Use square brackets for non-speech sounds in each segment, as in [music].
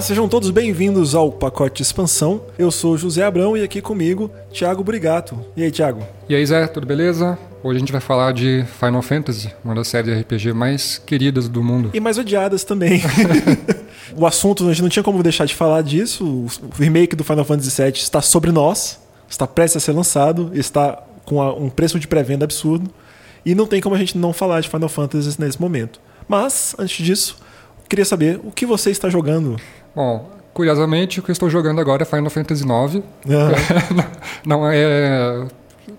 Olá, sejam todos bem-vindos ao pacote de expansão. Eu sou José Abrão e aqui comigo, Thiago Brigato. E aí, Thiago? E aí, Zé, tudo beleza? Hoje a gente vai falar de Final Fantasy, uma das séries de RPG mais queridas do mundo. E mais odiadas também. [laughs] o assunto, a gente não tinha como deixar de falar disso. O remake do Final Fantasy VII está sobre nós, está prestes a ser lançado, está com um preço de pré-venda absurdo. E não tem como a gente não falar de Final Fantasy nesse momento. Mas, antes disso, queria saber o que você está jogando. Bom, curiosamente, o que eu estou jogando agora é Final Fantasy IX. Uhum. [laughs] não é.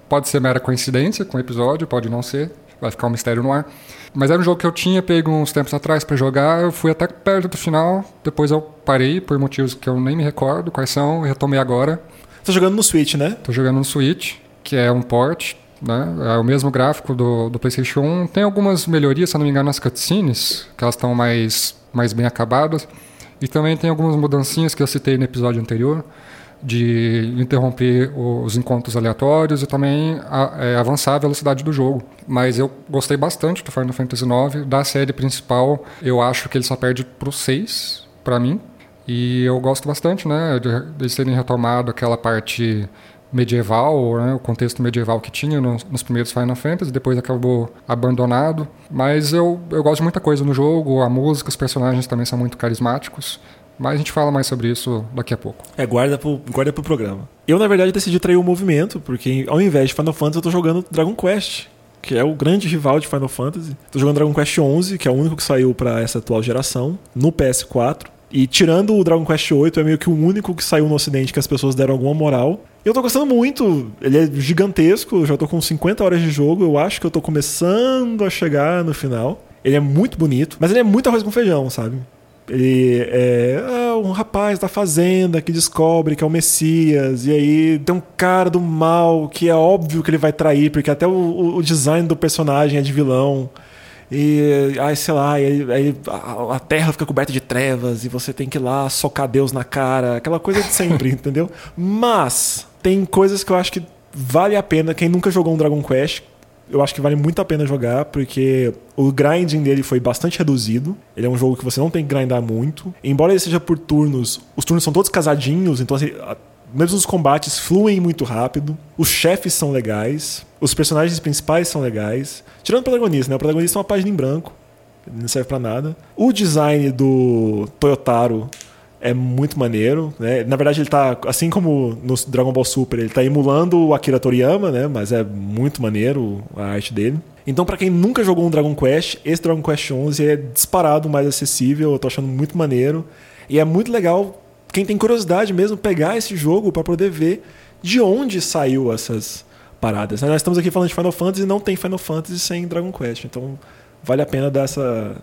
Pode ser mera coincidência com o episódio, pode não ser. Vai ficar um mistério no ar. Mas era um jogo que eu tinha pego uns tempos atrás para jogar. Eu fui até perto do final. Depois eu parei por motivos que eu nem me recordo quais são. Retomei agora. Tá jogando no Switch, né? Tô jogando no Switch, que é um port né? É o mesmo gráfico do, do PlayStation 1. Tem algumas melhorias, se não me engano, nas cutscenes, que elas estão mais, mais bem acabadas. E também tem algumas mudancinhas que eu citei no episódio anterior, de interromper os encontros aleatórios e também a, é, avançar a velocidade do jogo. Mas eu gostei bastante do Final Fantasy IX. Da série principal, eu acho que ele só perde pro 6, para mim. E eu gosto bastante, né, de, de terem retomado aquela parte medieval, né, o contexto medieval que tinha nos, nos, primeiros Final Fantasy, depois acabou abandonado. Mas eu, eu gosto de muita coisa no jogo, a música, os personagens também são muito carismáticos. Mas a gente fala mais sobre isso daqui a pouco. É, guarda pro, guarda pro programa. Eu, na verdade, decidi trair o movimento, porque ao invés de Final Fantasy, eu tô jogando Dragon Quest, que é o grande rival de Final Fantasy. Tô jogando Dragon Quest 11, que é o único que saiu para essa atual geração, no PS4. E tirando o Dragon Quest 8, é meio que o único que saiu no ocidente que as pessoas deram alguma moral. Eu tô gostando muito, ele é gigantesco, já tô com 50 horas de jogo, eu acho que eu tô começando a chegar no final. Ele é muito bonito, mas ele é muito arroz com feijão, sabe? Ele é ah, um rapaz da fazenda que descobre que é o Messias, e aí tem um cara do mal que é óbvio que ele vai trair, porque até o, o design do personagem é de vilão. E aí, sei lá, aí, aí a, a, terra fica coberta de trevas e você tem que ir lá socar Deus na cara, aquela coisa de sempre, [laughs] entendeu? Mas tem coisas que eu acho que vale a pena. Quem nunca jogou um Dragon Quest, eu acho que vale muito a pena jogar, porque o grinding dele foi bastante reduzido. Ele é um jogo que você não tem que grindar muito. Embora ele seja por turnos, os turnos são todos casadinhos, então assim, mesmo os combates fluem muito rápido, os chefes são legais, os personagens principais são legais. Tirando o protagonista, né? O protagonista é uma página em branco, não serve para nada. O design do Toyotaro é muito maneiro, né? Na verdade, ele tá, assim como no Dragon Ball Super, ele tá emulando o Akira Toriyama, né? Mas é muito maneiro a arte dele. Então, para quem nunca jogou um Dragon Quest, esse Dragon Quest 11 é disparado mais acessível, eu tô achando muito maneiro. E é muito legal quem tem curiosidade mesmo pegar esse jogo para poder ver de onde saiu essas paradas. Né? Nós estamos aqui falando de Final Fantasy e não tem Final Fantasy sem Dragon Quest, então vale a pena dar essa,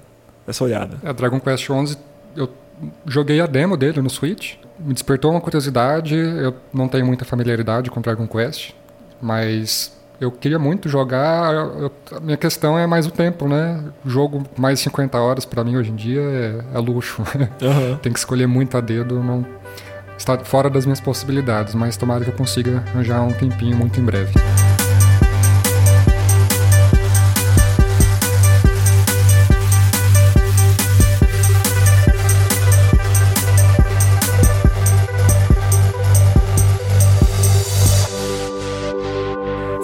essa olhada. É, Dragon Quest 11, eu joguei a demo dele no Switch, me despertou uma curiosidade, eu não tenho muita familiaridade com Dragon Quest, mas eu queria muito jogar. Eu, a minha questão é mais o tempo, né? Jogo mais de 50 horas para mim hoje em dia é, é luxo. [laughs] Uhum. Tem que escolher muito a dedo, não está fora das minhas possibilidades, mas tomara que eu consiga arranjar um tempinho muito em breve.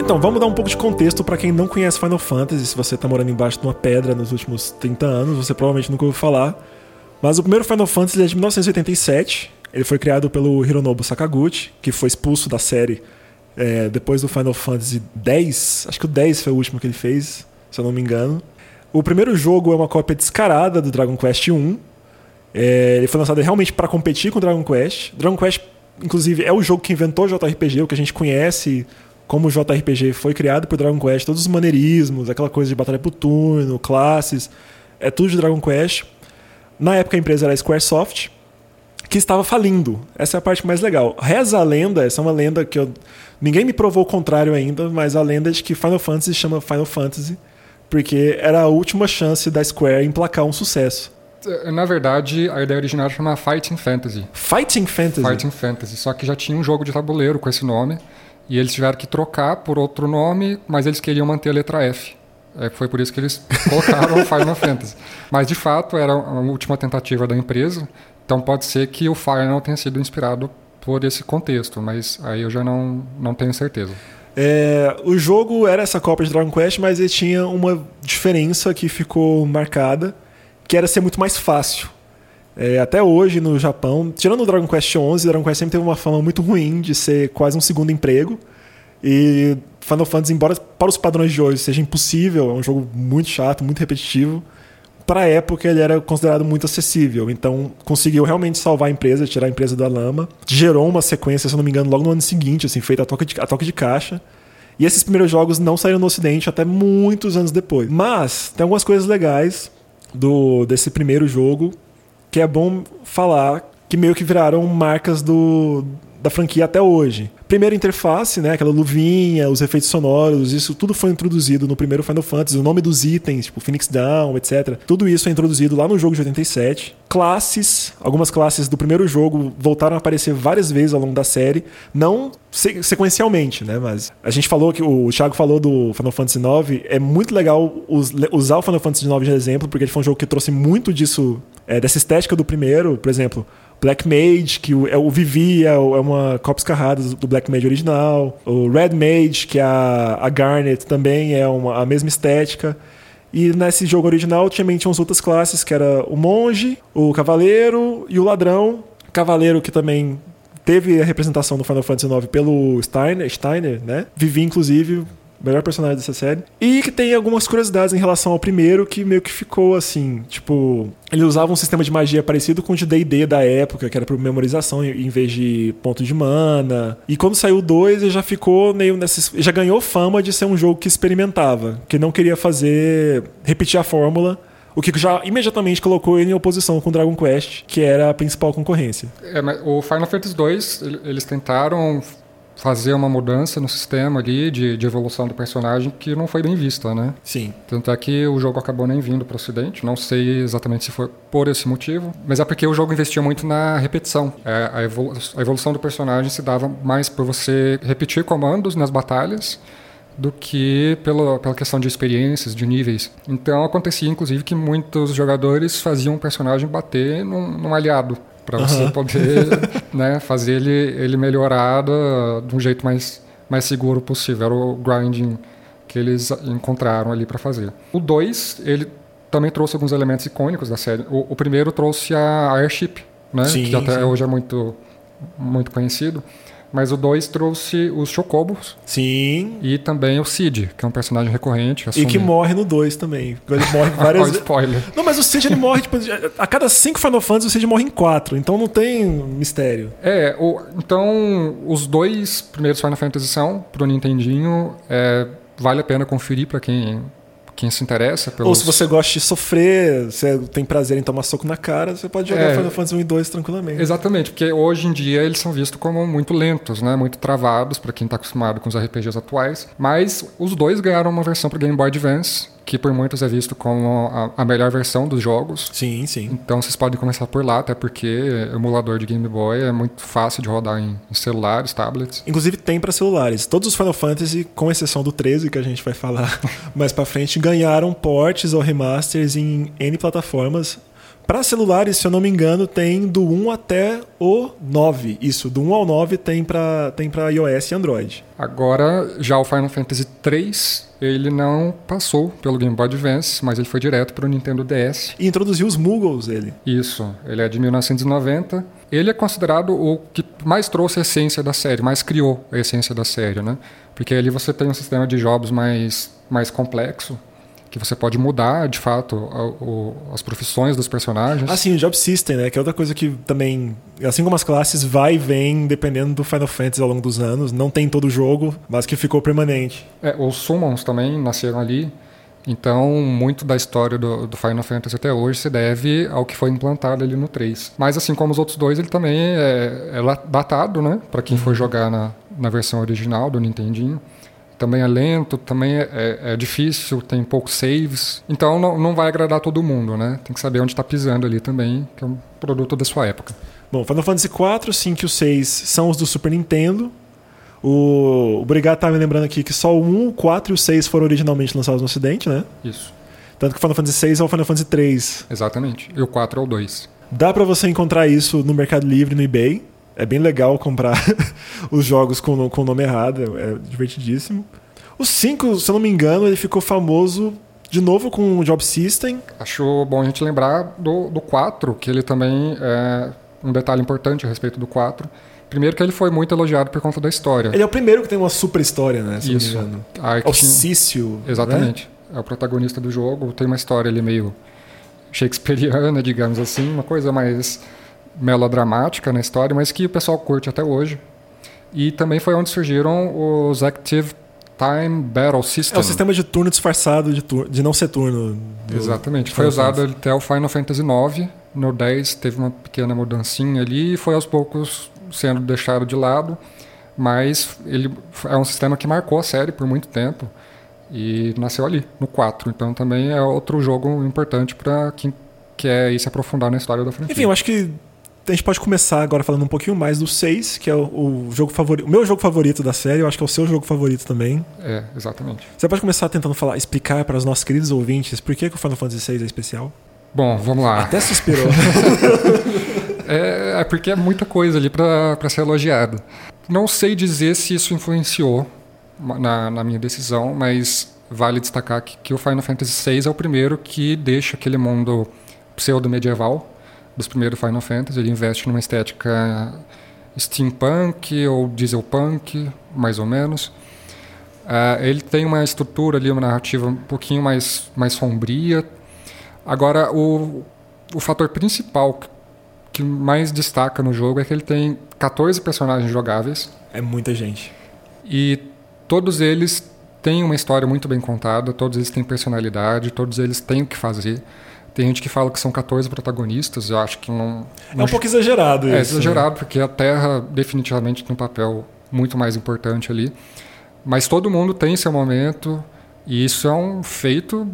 Então, vamos dar um pouco de contexto para quem não conhece Final Fantasy. Se você está morando embaixo de uma pedra nos últimos 30 anos, você provavelmente nunca ouviu falar. Mas o primeiro Final Fantasy é de 1987. Ele foi criado pelo Hironobu Sakaguchi, que foi expulso da série é, depois do Final Fantasy X. Acho que o 10 foi o último que ele fez, se eu não me engano. O primeiro jogo é uma cópia descarada do Dragon Quest 1. É, ele foi lançado realmente para competir com o Dragon Quest. Dragon Quest, inclusive, é o jogo que inventou o JRPG, o que a gente conhece como o JRPG foi criado por Dragon Quest, todos os maneirismos, aquela coisa de batalha por turno, classes, é tudo de Dragon Quest. Na época a empresa era a Squaresoft, que estava falindo. Essa é a parte mais legal. Reza a lenda, essa é uma lenda que eu, ninguém me provou o contrário ainda, mas a lenda é de que Final Fantasy chama Final Fantasy porque era a última chance da Square emplacar um sucesso. Na verdade, a ideia original chama Fighting Fantasy. Fighting Fantasy? Fighting Fantasy. Só que já tinha um jogo de tabuleiro com esse nome. E eles tiveram que trocar por outro nome, mas eles queriam manter a letra F. É, foi por isso que eles [laughs] colocaram Final Fantasy. Mas, de fato, era a última tentativa da empresa, Então pode ser que o Final tenha sido inspirado por esse contexto, mas aí eu já não, não tenho certeza. É, o jogo era essa cópia de Dragon Quest, mas ele tinha uma diferença que ficou marcada, que era ser muito mais fácil. É, até hoje no Japão, tirando o Dragon Quest 11, o Dragon Quest sempre teve uma fama muito ruim de ser quase um segundo emprego. E Final Fantasy, embora para os padrões de hoje seja impossível, é um jogo muito chato, muito repetitivo, para a época ele era considerado muito acessível. Então conseguiu realmente salvar a empresa, tirar a empresa da lama. Gerou uma sequência, se não me engano, logo no ano seguinte, assim, feita a toque de, a toque de caixa. E esses primeiros jogos não saíram no ocidente até muitos anos depois. Mas tem algumas coisas legais do desse primeiro jogo que é bom falar que meio que viraram marcas do, da franquia até hoje. Primeira interface, né, aquela luvinha, os efeitos sonoros, isso tudo foi introduzido no primeiro Final Fantasy, o nome dos itens, tipo Phoenix Down, etc. Tudo isso é introduzido lá no jogo de 87. Classes, algumas classes do primeiro jogo voltaram a aparecer várias vezes ao longo da série, não sequencialmente, né, mas a gente falou que o Thiago falou do Final Fantasy IX, é muito legal usar o Final Fantasy IX de exemplo, porque ele foi um jogo que trouxe muito disso, é, dessa estética do primeiro, por exemplo, Black Mage, que é o Vivi, é, é uma cópia escarrada do Black Mage original. O Red Mage, que é a, a Garnet, também é uma, a mesma estética. E nesse jogo original também tinha umas outras classes, que era o Monge, o Cavaleiro e o Ladrão. Cavaleiro que também teve a representação do Final Fantasy IX pelo Steiner, Steiner né? Vivi, inclusive, melhor personagem dessa série. E que tem algumas curiosidades em relação ao primeiro que meio que ficou assim, tipo, ele usava um sistema de magia parecido com o de D&D da época, que era por memorização em vez de ponto de mana. E quando saiu o 2, ele já ficou meio nessa já ganhou fama de ser um jogo que experimentava, que não queria fazer repetir a fórmula. O que já imediatamente colocou ele em oposição com Dragon Quest, que era a principal concorrência. É, o Final Fantasy 2, eles tentaram fazer uma mudança no sistema ali de, de evolução do personagem que não foi bem vista, né? Sim. Tanto é que o jogo acabou nem vindo para o Ocidente. Não sei exatamente se foi por esse motivo, mas é porque o jogo investia muito na repetição. É, a, evolu a evolução do personagem se dava mais por você repetir comandos nas batalhas do que pela, pela questão de experiências, de níveis. Então acontecia, inclusive, que muitos jogadores faziam um personagem bater num, num aliado para você uhum. poder [laughs] né, fazer ele, ele melhorar de um jeito mais, mais seguro possível. Era o grinding que eles encontraram ali para fazer. O 2, ele também trouxe alguns elementos icônicos da série. O, o primeiro trouxe a Airship, né, sim, que até sim. hoje é muito, muito conhecido. Mas o 2 trouxe os Chocobos. Sim. E também o Cid, que é um personagem recorrente. Assume... E que morre no 2 também. Ele [laughs] morre várias vezes. spoiler. Não, mas o Cid ele morre, tipo, a cada 5 Final Fantasy o Cid morre em 4. Então não tem mistério. É, o, então os dois primeiros Final Fantasy são pro Nintendinho. É, vale a pena conferir para quem quem se interessa pelos... Ou se você gosta de sofrer, você tem prazer em tomar soco na cara, você pode jogar é, Final Fantasy 1 e 2 tranquilamente. Exatamente, porque hoje em dia eles são vistos como muito lentos, né? muito travados para quem está acostumado com os RPGs atuais. Mas os dois ganharam uma versão para Game Boy Advance que por muitos é visto como a, a, melhor versão dos jogos. Sim, sim. Então vocês podem começar por lá, até porque o emulador de Game Boy é muito fácil de rodar em, em celulares, tablets. Inclusive tem para celulares. Todos os Final Fantasy, com exceção do 13 que a gente vai falar [laughs] mais para frente, ganharam ports ou remasters em N plataformas. Para celulares, se eu não me engano, tem do 1 até o 9. Isso, do 1 ao 9 tem para tem iOS e Android. Agora, já o Final Fantasy 3 ele não passou pelo Game Boy Advance, mas ele foi direto para o Nintendo DS. E introduziu os Muggles, ele. Isso, ele é de 1990. Ele é considerado o que mais trouxe a essência da série, mais criou a essência da série, né? Porque ali você tem um sistema de jogos mais, mais complexo, que você pode mudar, de fato, a, as profissões dos personagens. Ah, sim, o Job System, né? Que é outra coisa que também, assim como as classes, vai e vem dependendo do Final Fantasy ao longo dos anos. Não tem todo o jogo, mas que ficou permanente. É, os Summons também nasceram ali. Então, muito da história do, do, Final Fantasy até hoje se deve ao que foi implantado ali no 3. Mas, assim como os outros dois, ele também é, é datado, né? Para quem uhum. for jogar na, na versão original do Nintendinho também é lento, também é, é, é, difícil, tem poucos saves. Então não, não vai agradar todo mundo, né? Tem que saber onde está pisando ali também, que é um produto da sua época. Bom, Final Fantasy IV, 5 e o 6 são os do Super Nintendo. O, o Brigado tá me lembrando aqui que só o 1, o 4 e o 6 foram originalmente lançados no Ocidente, né? Isso. Tanto que o Final Fantasy 6 é o Final Fantasy 3. Exatamente. E o 4 é o 2. Dá para você encontrar isso no Mercado Livre, no eBay. É bem legal comprar [laughs] os jogos com, com o nome errado, é divertidíssimo. O 5, se eu não me engano, ele ficou famoso de novo com o Job System. Acho bom a gente lembrar do, do 4, que ele também é um detalhe importante a respeito do 4. Primeiro que ele foi muito elogiado por conta da história. Ele é o primeiro que tem uma super história, né? Se Isso. não me engano. Ah, que É o tinha- Cício. Exatamente. É o protagonista do jogo. Tem uma história ali meio shakespeariana, [laughs] digamos assim, uma coisa mais melodramática na história, mas que o pessoal curte até hoje. E também foi onde surgiram os Active Time Battle É System. o sistema de turno disfarçado de, tur- de não ser turno. Exatamente. Foi usado até o Final Fantasy IX. No 10 teve uma pequena mudancinha ali e foi aos poucos sendo deixado de lado. Mas ele é um sistema que marcou a série por muito tempo e nasceu ali, no 4. Então também é outro jogo importante para quem quer ir se aprofundar na história da franquia. Enfim, eu acho que a gente pode começar agora falando um pouquinho mais do 6, que é o, o jogo favorito. O meu jogo favorito da série, eu acho que é o seu jogo favorito também. É, exatamente. Você pode começar tentando falar, explicar para os nossos queridos ouvintes por que, que o Final Fantasy VI é especial? Bom, vamos lá. Até suspirou. [laughs] É, é porque é muita coisa ali para ser elogiado. Não sei dizer se isso influenciou na, na minha decisão, mas vale destacar que, que o Final Fantasy VI é o primeiro que deixa aquele mundo pseudo-medieval dos primeiros Final Fantasy. Ele investe numa estética steampunk ou dieselpunk, mais ou menos. Ah, ele tem uma estrutura ali, uma narrativa um pouquinho mais, mais sombria. Agora, o, o fator principal que mais destaca no jogo é que ele tem 14 personagens jogáveis é muita gente. e todos eles têm uma história muito bem contada, todos eles têm personalidade, todos eles têm o que fazer. Tem gente que fala que são 14 protagonistas, eu acho que não. É um pouco exagerado É isso. né? exagerado, porque a Terra definitivamente tem um papel muito mais importante ali. Mas todo mundo tem seu momento, e isso é um feito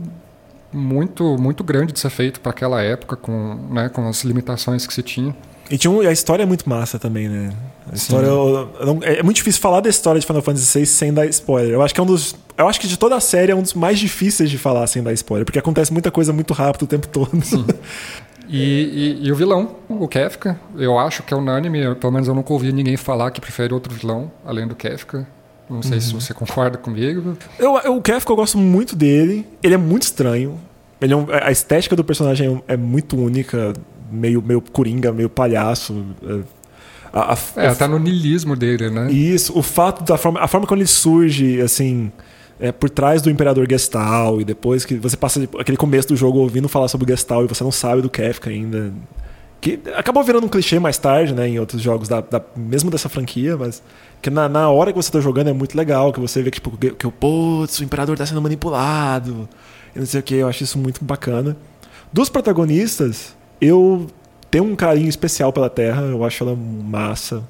muito muito grande de ser feito para aquela época, com, né, com as limitações que se tinha. E tinha um- a história é muito massa também, né? A Sim. história. eu- eu não- é muito difícil falar da história de Final Fantasy VI sem dar spoiler. Eu acho que é um dos. Eu acho que de toda a série é um dos mais difíceis de falar sem dar spoiler, porque acontece muita coisa muito rápido o tempo todo. [laughs] E, e- e o vilão, o Kefka, eu acho que é unânime, pelo menos eu nunca ouvi ninguém falar que prefere outro vilão além do Kefka. Não sei se você concorda comigo. Eu, eu- o Kefka eu gosto muito dele. Ele é muito estranho. Ele é um- a estética do personagem é, é muito única, meio, meio coringa, meio palhaço. É, a- a- É, o- tá no niilismo dele, né? Isso, o fato da forma, a forma como ele surge, assim, é, por trás do Imperador Gestal e depois que você passa aquele começo do jogo ouvindo falar sobre o Gestal e você não sabe do Kefka ainda. Que acabou virando um clichê mais tarde, né, em outros jogos, da, da- mesmo dessa franquia, mas que na, na hora que você tá jogando é muito legal, que você vê que, tipo, que, que o putz, o Imperador tá sendo manipulado, e não sei o que, eu acho isso muito bacana. Dos protagonistas, eu tenho um carinho especial pela Terra, eu acho ela massa.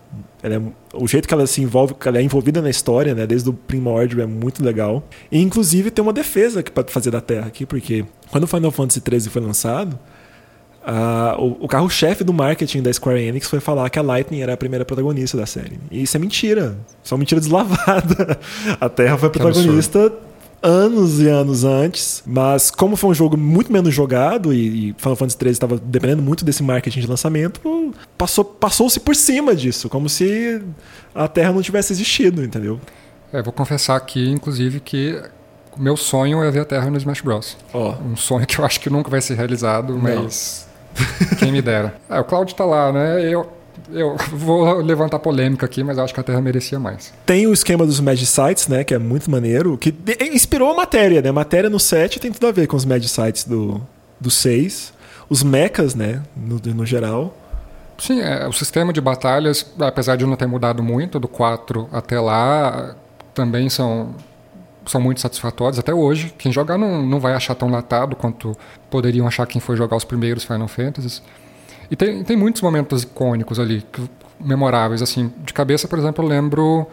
Ela é- o jeito que ela se envolve, que ela é envolvida na história, né, desde o primórdio, é muito legal. E inclusive tem uma defesa que pode fazer da Terra aqui, porque quando o Final Fantasy XIII foi lançado, ah, o, o carro-chefe do marketing da Square Enix foi falar que a Lightning era a primeira protagonista da série. E isso é mentira. Isso é uma mentira deslavada. [laughs] A Terra foi a protagonista anos e anos antes, mas como foi um jogo muito menos jogado e, e Final Fantasy XIII estava dependendo muito desse marketing de lançamento, passou, passou-se por cima disso, como se a Terra não tivesse existido, entendeu? É, vou confessar aqui, inclusive, que o meu sonho é ver a Terra no Smash Bros. Ó, Um sonho que eu acho que nunca vai ser realizado, mas quem me dera. É, o Cloud tá lá, né? Eu, eu vou levantar polêmica aqui, mas eu acho que a Terra merecia mais. Tem o esquema dos Mad Sites, né? Que é muito maneiro. Que de- inspirou a matéria, né? A matéria no 7 tem tudo a ver com os Mad Sites do, do 6. Os mechas, né? No, no geral. Sim, é, o sistema de batalhas, apesar de não ter mudado muito do 4 até lá, também são, são muito satisfatórios até hoje. Quem jogar não, não vai achar tão latado quanto poderiam achar quem foi jogar os primeiros Final Fantasies. E tem, tem muitos momentos icônicos ali, que- memoráveis. assim De cabeça, por exemplo, eu lembro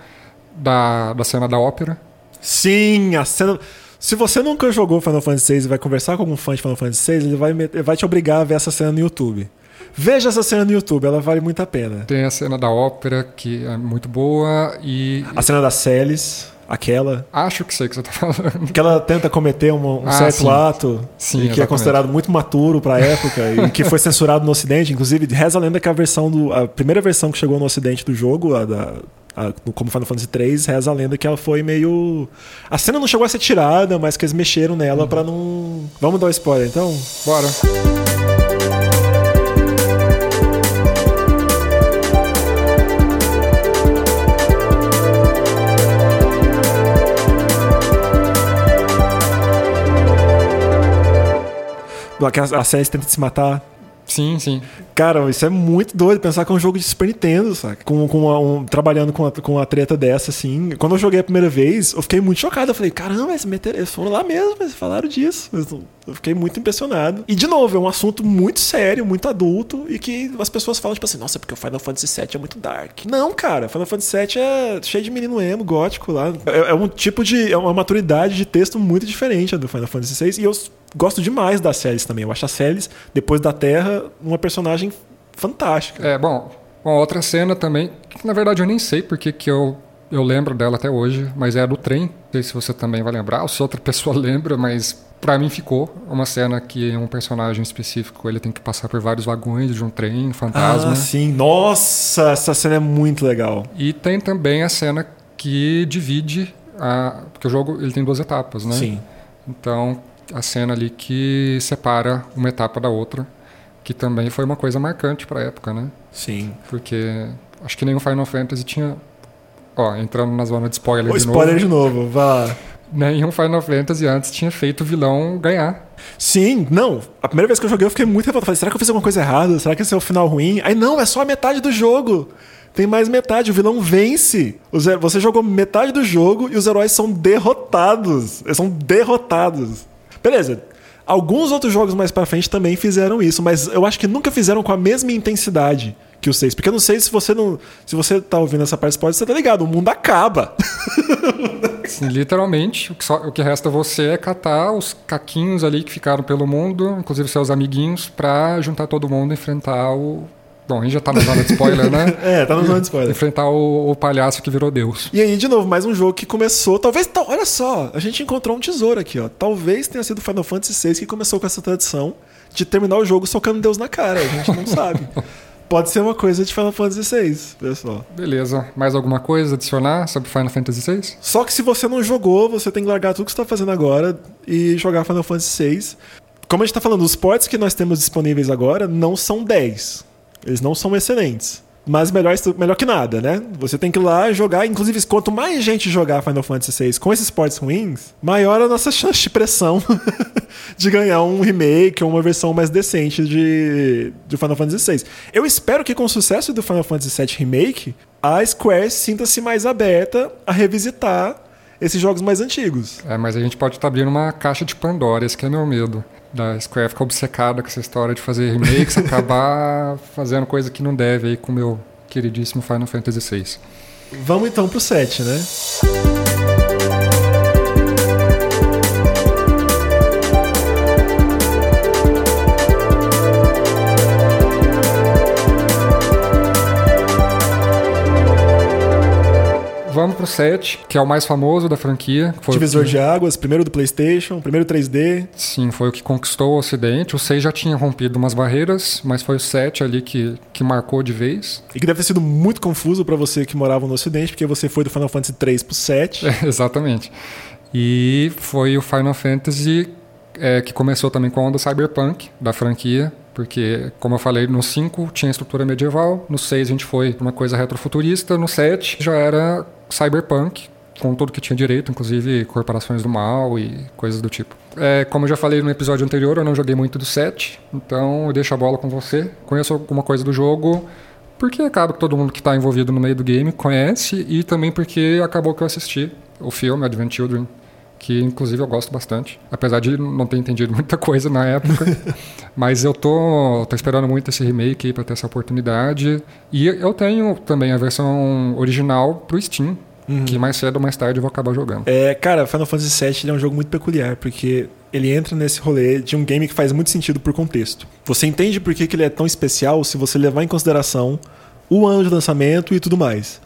da, da cena da ópera. Sim, a cena. Se você nunca jogou Final Fantasy VI e vai conversar com algum fã de Final Fantasy VI, ele vai, ele vai te obrigar a ver essa cena no YouTube. Veja essa cena no YouTube, ela vale muito a pena. Tem a cena da ópera, que é muito boa, e A cena da Celis. Aquela. Acho que sei o que você tá falando. Que ela tenta cometer um, um Ah, certo sim. ato Sim, e que é considerado muito maturo pra época e que foi censurado no Ocidente. Inclusive, reza a lenda que a versão do. A primeira versão que chegou no Ocidente do jogo, a da. a- como Final Fantasy 3, reza a lenda que ela foi meio. A cena não chegou a ser tirada, mas que eles mexeram nela Uhum. pra não. Vamos dar o spoiler então? Bora. A, Ceres tenta se matar. Sim, sim. Cara, isso é muito doido pensar que é um jogo de Super Nintendo, saca? Com, com a- um- trabalhando com, a, com uma treta dessa, assim. Quando eu joguei a primeira vez, eu fiquei muito chocado. Eu falei, caramba, eles, meteram, eles foram lá mesmo, eles falaram disso. Eu- fiquei muito impressionado. E, de novo, é um assunto muito sério, muito adulto, e que as pessoas falam, tipo assim, nossa, porque o Final Fantasy VII é muito dark. Não, cara, Final Fantasy VII é cheio de menino emo, gótico lá. É, é um tipo de. É uma maturidade de texto muito diferente a do Final Fantasy VI, e eu gosto demais da Celes também. Eu acho a Celes, depois da Terra, uma personagem fantástica. É, bom, uma outra cena também, que na verdade eu nem sei porque que eu, eu lembro dela até hoje, mas é a do trem. Não sei se você também vai lembrar, ou se outra [laughs] pessoa lembra, mas pra mim ficou uma cena que um personagem específico ele tem que passar por vários vagões de um trem fantasma. Ah, sim. Nossa, essa cena é muito legal. E tem também a cena que divide a. Porque o jogo ele tem duas etapas, né? Sim. Então, a cena ali que separa uma etapa da outra, que também foi uma coisa marcante pra época, né? Sim. Porque acho que nenhum Final Fantasy tinha. Ó, entrando na zona de spoiler, O de spoiler novo. de novo, lá. Nenhum Final Fantasy antes tinha feito o vilão ganhar. Sim, não. A primeira vez que eu joguei eu fiquei muito revoltado. Falei, será que eu fiz alguma coisa errada? Será que esse é o final ruim? Aí não, é só a metade do jogo. Tem mais metade, o vilão vence. Você jogou metade do jogo e os heróis são derrotados. Eles são derrotados. Beleza. Alguns outros jogos mais pra frente também fizeram isso, mas eu acho que nunca fizeram com a mesma intensidade que o 6. Porque eu não sei se você não. Se você tá ouvindo essa parte, pode você tá ligado, o mundo acaba. [laughs] Assim, literalmente, o que, só- o que resta você é catar os caquinhos ali que ficaram pelo mundo, inclusive seus amiguinhos, pra juntar todo mundo e enfrentar o. Bom, a gente já tá na zona de spoiler, né? [laughs] É, tá no zona de spoiler. Enfrentar o, o palhaço que virou Deus. E aí, de novo, mais um jogo que começou. Talvez. tal- olha só, a gente encontrou um tesouro aqui, ó. Talvez tenha sido Final Fantasy VI que começou com essa tradição de terminar o jogo socando Deus na cara. A gente não [laughs] sabe. Pode ser uma coisa de Final Fantasy VI, pessoal. Beleza. Mais alguma coisa adicionar sobre Final Fantasy VI? Só que se você não jogou, você tem que largar tudo que você tá fazendo agora e jogar Final Fantasy VI. Como a gente tá falando, os ports que nós temos disponíveis agora não são 10. Eles não são excelentes. Mas melhor, melhor que nada, né? Você tem que ir lá jogar. Inclusive, quanto mais gente jogar Final Fantasy VI com esses ports ruins, maior a nossa chance de pressão [laughs] de ganhar um remake ou uma versão mais decente de, de Final Fantasy VI. Eu espero que com o sucesso do Final Fantasy VII Remake, a Square sinta-se mais aberta a revisitar esses jogos mais antigos. É, mas a gente pode estar abrindo uma caixa de Pandora, esse que é meu medo. Da Square ficar obcecada com essa história de fazer remakes, [laughs] acabar fazendo coisa que não deve aí com o meu queridíssimo Final Fantasy VI. Vamos então pro 7, né? Vamos pro 7, que é o mais famoso da franquia. Divisor que- de águas, primeiro do PlayStation, primeiro 3D. Sim, foi o que conquistou o Ocidente. O 6 já tinha rompido umas barreiras, mas foi o 7 ali que, que marcou de vez. E que deve ter sido muito confuso pra você que morava no Ocidente, porque você foi do Final Fantasy 3 pro 7. É, [laughs] exatamente. E foi o Final Fantasy é, que começou também com a onda cyberpunk da franquia, porque, como eu falei, no 5 tinha estrutura medieval, no 6 a gente foi pra uma coisa retrofuturista, no 7 já era cyberpunk, com tudo que tinha direito, inclusive corporações do mal e coisas do tipo. É, como eu já falei no episódio anterior, eu não joguei muito do 7, então eu deixo a bola com você. Conheço alguma coisa do jogo, porque acaba que todo mundo que está envolvido no meio do game conhece e também porque acabou que eu assisti o filme Advent Children, que inclusive eu gosto bastante, apesar de não ter entendido [laughs] muita coisa na época. mas eu tô, tô esperando muito esse remake para ter essa oportunidade. E eu tenho também a versão original pro Steam, que mais cedo ou mais tarde eu vou acabar jogando. É, cara, Final Fantasy VII é um jogo muito peculiar, porque ele entra nesse rolê de um game que faz muito sentido por contexto. Você entende por que, que ele é tão especial se você levar em consideração o ano de lançamento e tudo mais.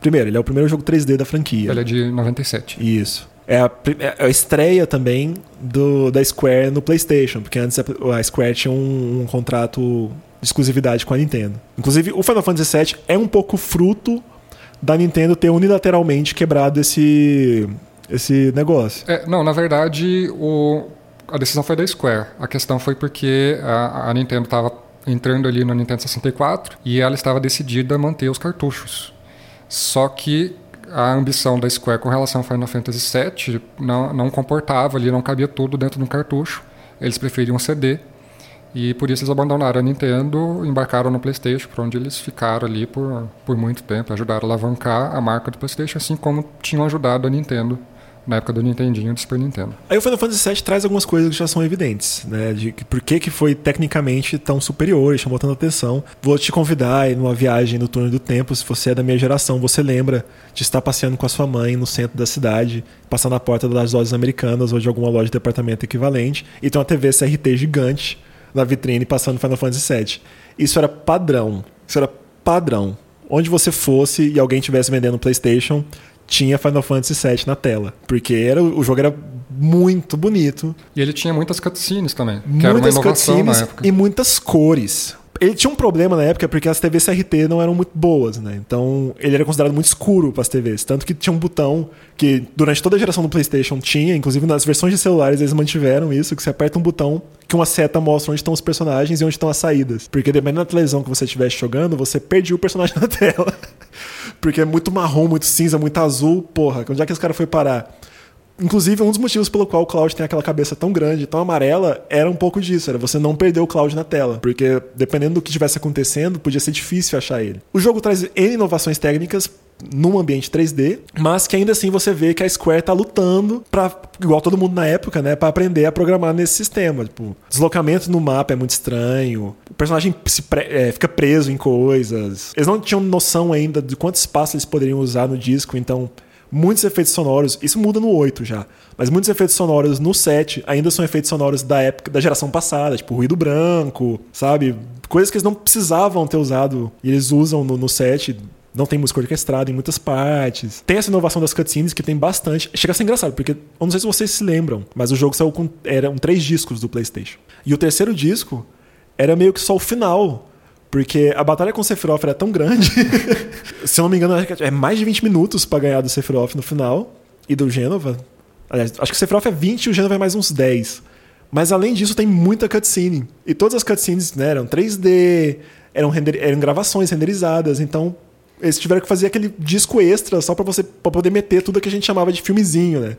Primeiro, ele é o primeiro jogo 3D da franquia. Ele é de 97. Isso. É a, é a estreia também do, da Square no PlayStation, porque antes a, a Square tinha um, um contrato de exclusividade com a Nintendo. Inclusive, o Final Fantasy VII é um pouco fruto da Nintendo ter unilateralmente quebrado esse, esse negócio. É, não, na verdade, o, a decisão foi da Square. A questão foi porque a, a Nintendo estava entrando ali no Nintendo 64 e ela estava decidida a manter os cartuchos. Só que a ambição da Square com relação ao Final Fantasy VII não, não comportava ali, não cabia tudo dentro de um cartucho. Eles preferiam CD e por isso eles abandonaram a Nintendo, embarcaram no PlayStation, por onde eles ficaram ali por, por muito tempo, ajudaram a alavancar a marca do PlayStation, assim como tinham ajudado a Nintendo na época do Nintendinho e do Super Nintendo. Aí o Final Fantasy VII traz algumas coisas que já são evidentes, né? De por que, que foi tecnicamente tão superior e chamou tanta atenção. Vou te convidar numa viagem no túnel do tempo, se você é da minha geração, você lembra de estar passeando com a sua mãe no centro da cidade, passar na porta das lojas americanas ou de alguma loja de departamento equivalente, e ter uma TV CRT gigante na vitrine passando Final Fantasy VII. Isso era padrão. Isso era padrão. Onde você fosse e alguém estivesse vendendo um PlayStation, tinha Final Fantasy VII na tela. Porque era, o jogo era muito bonito. E ele tinha muitas cutscenes também. Muitas cutscenes e muitas cores. Ele tinha um problema na época porque as TVs CRT não eram muito boas, né? Então ele era considerado muito escuro para as TVs. Tanto que tinha um botão que durante toda a geração do PlayStation tinha, inclusive nas versões de celulares eles mantiveram isso, que você aperta um botão que uma seta mostra onde estão os personagens e onde estão as saídas. Porque dependendo da televisão que você estivesse jogando, você perdia o personagem [laughs] na tela. porque é muito marrom, muito cinza, muito azul. Porra, onde é que esse cara foi parar? Inclusive, um dos motivos pelo qual o Cloud tem aquela cabeça tão grande, tão amarela, era um pouco disso, era você não perder o Cloud na tela. Porque dependendo do que estivesse acontecendo, podia ser difícil achar ele. O jogo traz N inovações técnicas num ambiente 3D, mas que ainda assim você vê que a Square tá lutando para igual todo mundo na época, né, para aprender a programar nesse sistema, tipo, deslocamento no mapa é muito estranho, o personagem pre é, fica preso em coisas. Eles não tinham noção ainda de quanto espaço eles poderiam usar no disco, então muitos efeitos sonoros, isso muda no 8 já, mas muitos efeitos sonoros no 7 ainda são efeitos sonoros da época da geração passada, tipo ruído branco, sabe? Coisas que eles não precisavam ter usado e eles usam no, no 7. Não tem música orquestrada em muitas partes. Tem essa inovação das cutscenes que tem bastante. Chega a ser engraçado, porque eu não sei se vocês se lembram, mas o jogo saiu com. Eram três discos do PlayStation. E o terceiro disco era meio que só o final. Porque a batalha com o Sephiroth era tão grande. [laughs] se eu não me engano, é mais de 20 minutos para ganhar do Sephiroth no final. E do Genova. Aliás, acho que o Sephiroth é 20 e o Genova é mais uns 10. Mas além disso, tem muita cutscene. E todas as cutscenes né, eram 3D, eram, render, eram gravações renderizadas. Então, eles tiveram que fazer aquele disco extra só para você pra poder meter tudo que a gente chamava de filmezinho, né?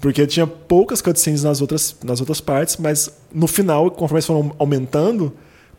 Porque tinha poucas cutscenes nas outras, nas outras partes, mas no final, conforme eles foram aumentando,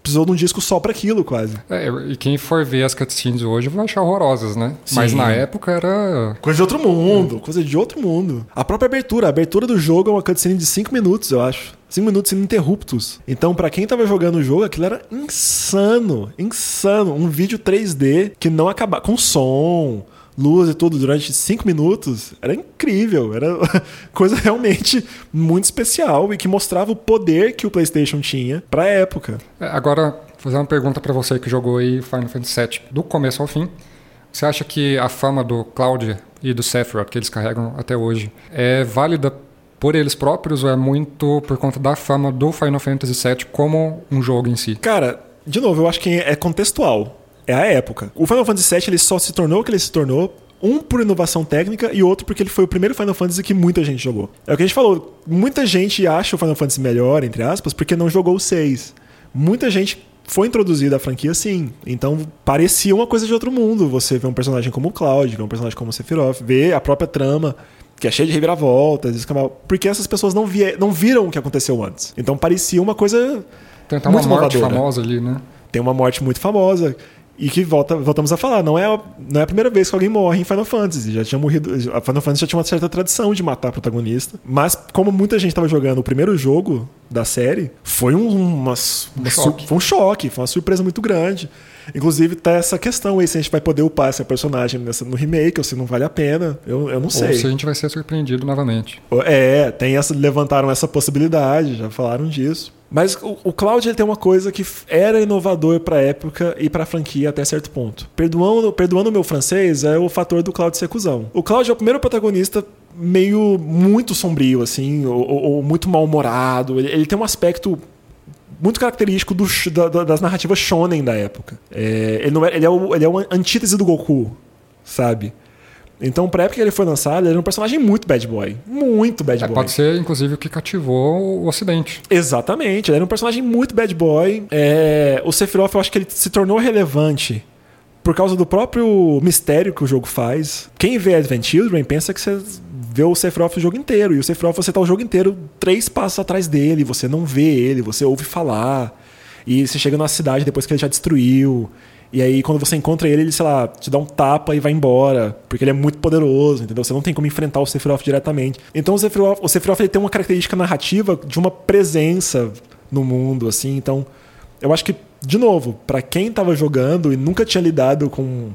precisou de um disco só para aquilo, quase. É, e quem for ver as cutscenes hoje vai achar horrorosas, né? Sim. Mas na época era. Coisa de outro mundo, coisa de outro mundo. A própria abertura, a abertura do jogo é uma cutscene de 5 minutos, eu acho. 5 minutos ininterruptos. Então, pra quem tava jogando o jogo, aquilo era insano, insano. Um vídeo 3D que não acabava com som, luz e tudo durante 5 minutos. Era incrível, era [laughs] coisa realmente muito especial e que mostrava o poder que o PlayStation tinha pra época. É, Agora, fazer uma pergunta pra você que jogou aí Final Fantasy VII do começo ao fim. Você acha que a fama do Cloud e do Sephiroth, que eles carregam até hoje, é válida por eles próprios ou é muito por conta da fama do Final Fantasy VII como um jogo em si? Cara, de novo, eu acho que é contextual. É a época. O Final Fantasy VII ele só se tornou o que ele se tornou. Um por inovação técnica e outro porque ele foi o primeiro Final Fantasy que muita gente jogou. É o que a gente falou. Muita gente acha o Final Fantasy melhor, entre aspas, porque não jogou o 6. Muita gente foi introduzida à franquia assim. Então parecia uma coisa de outro mundo. Você vê um personagem como o Cloud, ver um personagem como o Sephiroth, ver a própria trama que é cheia de reviravoltas, escama- porque essas pessoas não, vie- não viram o que aconteceu antes. Então parecia uma coisa Tem até uma Muito morte inovadora. famosa ali, né? tem uma morte muito famosa e que volta, voltamos a falar, não é, a- não é a primeira vez que alguém morre em Final Fantasy. Já tinha morrido, a Final Fantasy já tinha uma certa tradição de matar protagonista, mas como muita gente estava jogando o primeiro jogo da série, foi um, uma, uma choque. foi um choque, foi uma surpresa muito grande. Inclusive, tá essa questão aí se a gente vai poder upar esse personagem nessa, no remake ou se não vale a pena. Eu, eu não sei. Ou se a gente vai ser surpreendido novamente. É, tem essa, levantaram essa possibilidade, já falaram disso. Mas o, o Cloud ele tem uma coisa que era inovador para época e para franquia até certo ponto. Perdoando, perdoando o meu francês, é o fator do Cloud ser cuzão. O Cloud é o primeiro protagonista meio muito sombrio, assim, ou, ou muito mal-humorado. Ele, ele, tem um aspecto muito característico do, da, das narrativas shonen da época. É, ele, não é, ele, é o, ele é uma antítese do Goku, sabe? Então, pra época que ele foi lançado, ele era um personagem muito bad boy. Muito bad é, boy. Pode ser, inclusive, o que cativou o Ocidente. Exatamente. Ele era um personagem muito bad boy. É, o Sephiroth, eu acho que ele se tornou relevante por causa do próprio mistério que o jogo faz. Quem vê Advent Children pensa que você vê o Sephiroth o jogo inteiro. E o Sephiroth, você tá o jogo inteiro três passos atrás dele. Você não vê ele, você ouve falar. E você chega na cidade depois que ele já destruiu. E aí, quando você encontra ele, ele, sei lá, te dá um tapa e vai embora. Porque ele é muito poderoso, entendeu? Você não tem como enfrentar o Sephiroth diretamente. Então, o Sephiroth, o Sephiroth ele tem uma característica narrativa de uma presença no mundo, assim. Então, eu acho que, de novo, para quem tava jogando e nunca tinha lidado com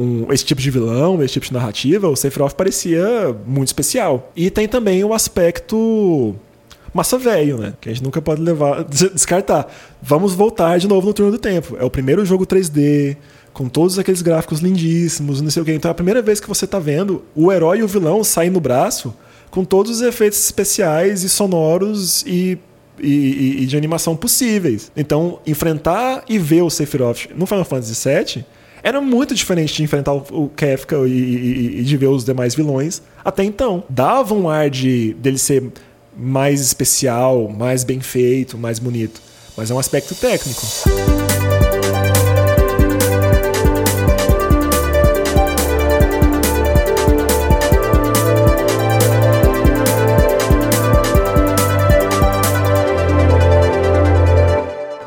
um, esse tipo de vilão, esse tipo de narrativa, o Sephiroth parecia muito especial. E tem também o aspecto massa velho, né? Que a gente nunca pode levar, descartar. Vamos voltar de novo no turno do tempo. É o primeiro jogo 3D, com todos aqueles gráficos lindíssimos, não sei o quê. Então é a primeira vez que você tá vendo o herói e o vilão sair no braço com todos os efeitos especiais e sonoros e, e, e de animação possíveis. Então, enfrentar e ver o Sephiroth no Final Fantasy VII era muito diferente de enfrentar o Kefka e, e, e, de ver os demais vilões até então. Dava um ar de dele ser mais especial, mais bem feito, mais bonito. Mas é um aspecto técnico.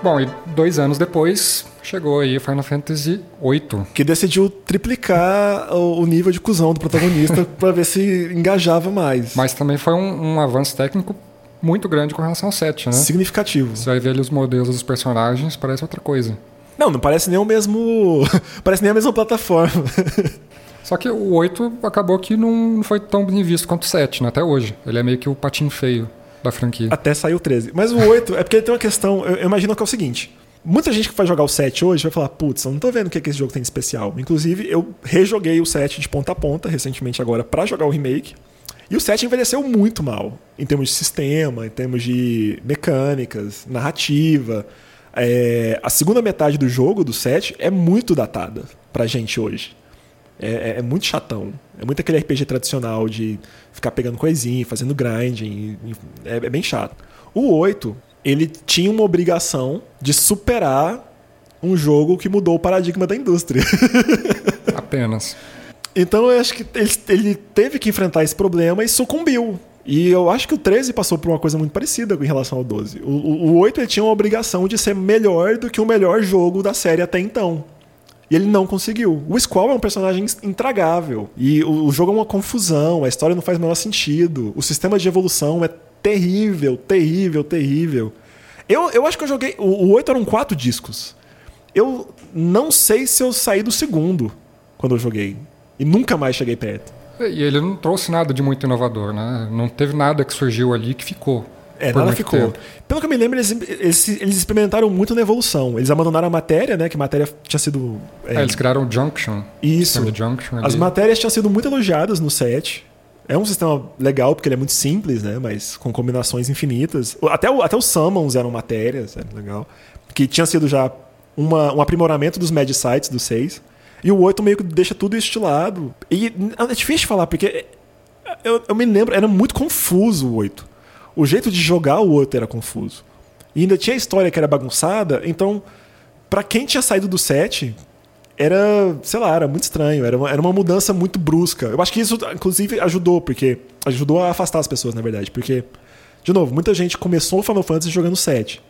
Bom, e dois anos depois chegou aí Final Fantasy VIII. Que decidiu triplicar o nível de cuzão do protagonista [laughs] para ver se engajava mais. Mas também foi um, um, avanço técnico muito grande com relação ao 7, né? Significativo. Você vai ver ali os modelos dos personagens, parece outra coisa. Não, não parece nem o mesmo. [laughs] parece nem a mesma plataforma. [laughs] Só que o 8 acabou que não foi tão bem visto quanto o 7, né? Até hoje. Ele é meio que o patinho feio da franquia. Até saiu o 13. Mas o 8 é porque ele tem uma questão. Eu, eu, imagino que é o seguinte. Muita gente que vai jogar o 7 hoje vai falar, putz, eu não tô vendo o que, é que esse jogo tem de especial. Inclusive, eu rejoguei o 7 de ponta a ponta recentemente agora para jogar o remake. E o 7 envelheceu muito mal. Em termos de sistema, em termos de mecânicas, narrativa. É, a segunda metade do jogo, do 7, é muito datada pra gente hoje. É, é, é, muito chatão. É muito aquele RPG tradicional de ficar pegando coisinha, fazendo grinding. É, é, bem chato. O 8, ele tinha uma obrigação de superar um jogo que mudou o paradigma da indústria. [laughs] Apenas. Então eu acho que ele, ele teve que enfrentar esse problema e sucumbiu. E eu acho que o 13 passou por uma coisa muito parecida em relação ao 12. O, o, o 8 ele tinha uma obrigação de ser melhor do que o melhor jogo da série até então. E ele não conseguiu. O Squall é um personagem intragável. E o, o, jogo é uma confusão, a história não faz o menor sentido. O sistema de evolução é terrível, terrível, terrível. Eu, eu acho que eu joguei. O, o 8 eram quatro discos. Eu não sei se eu saí do segundo quando eu joguei. E nunca mais cheguei perto. E ele não trouxe nada de muito inovador, né? Não teve nada que surgiu ali que ficou. É, nada ficou. Tempo. Pelo que eu me lembro, eles, eles, eles, experimentaram muito na evolução. Eles abandonaram a matéria, né? Que a matéria tinha sido. É, é eles criaram o Junction. Isso. Junction As matérias tinham sido muito elogiadas no set. É um sistema legal porque ele é muito simples, né? Mas com combinações infinitas. Até, o, até os summons eram matérias, era legal. Que tinha sido já uma, um aprimoramento dos Mad Sites do 6. E o 8 meio que deixa tudo estilado. E é difícil de falar, porque eu, eu me lembro, era muito confuso o 8 o jeito de jogar o outro era confuso. E ainda tinha a história que era bagunçada, então, para quem tinha saído do set, era, sei lá, era muito estranho, era uma, era uma mudança muito brusca. Eu acho que isso, inclusive, ajudou, porque ajudou a afastar as pessoas, na verdade, porque, de novo, muita gente começou o Final Fantasy jogando 7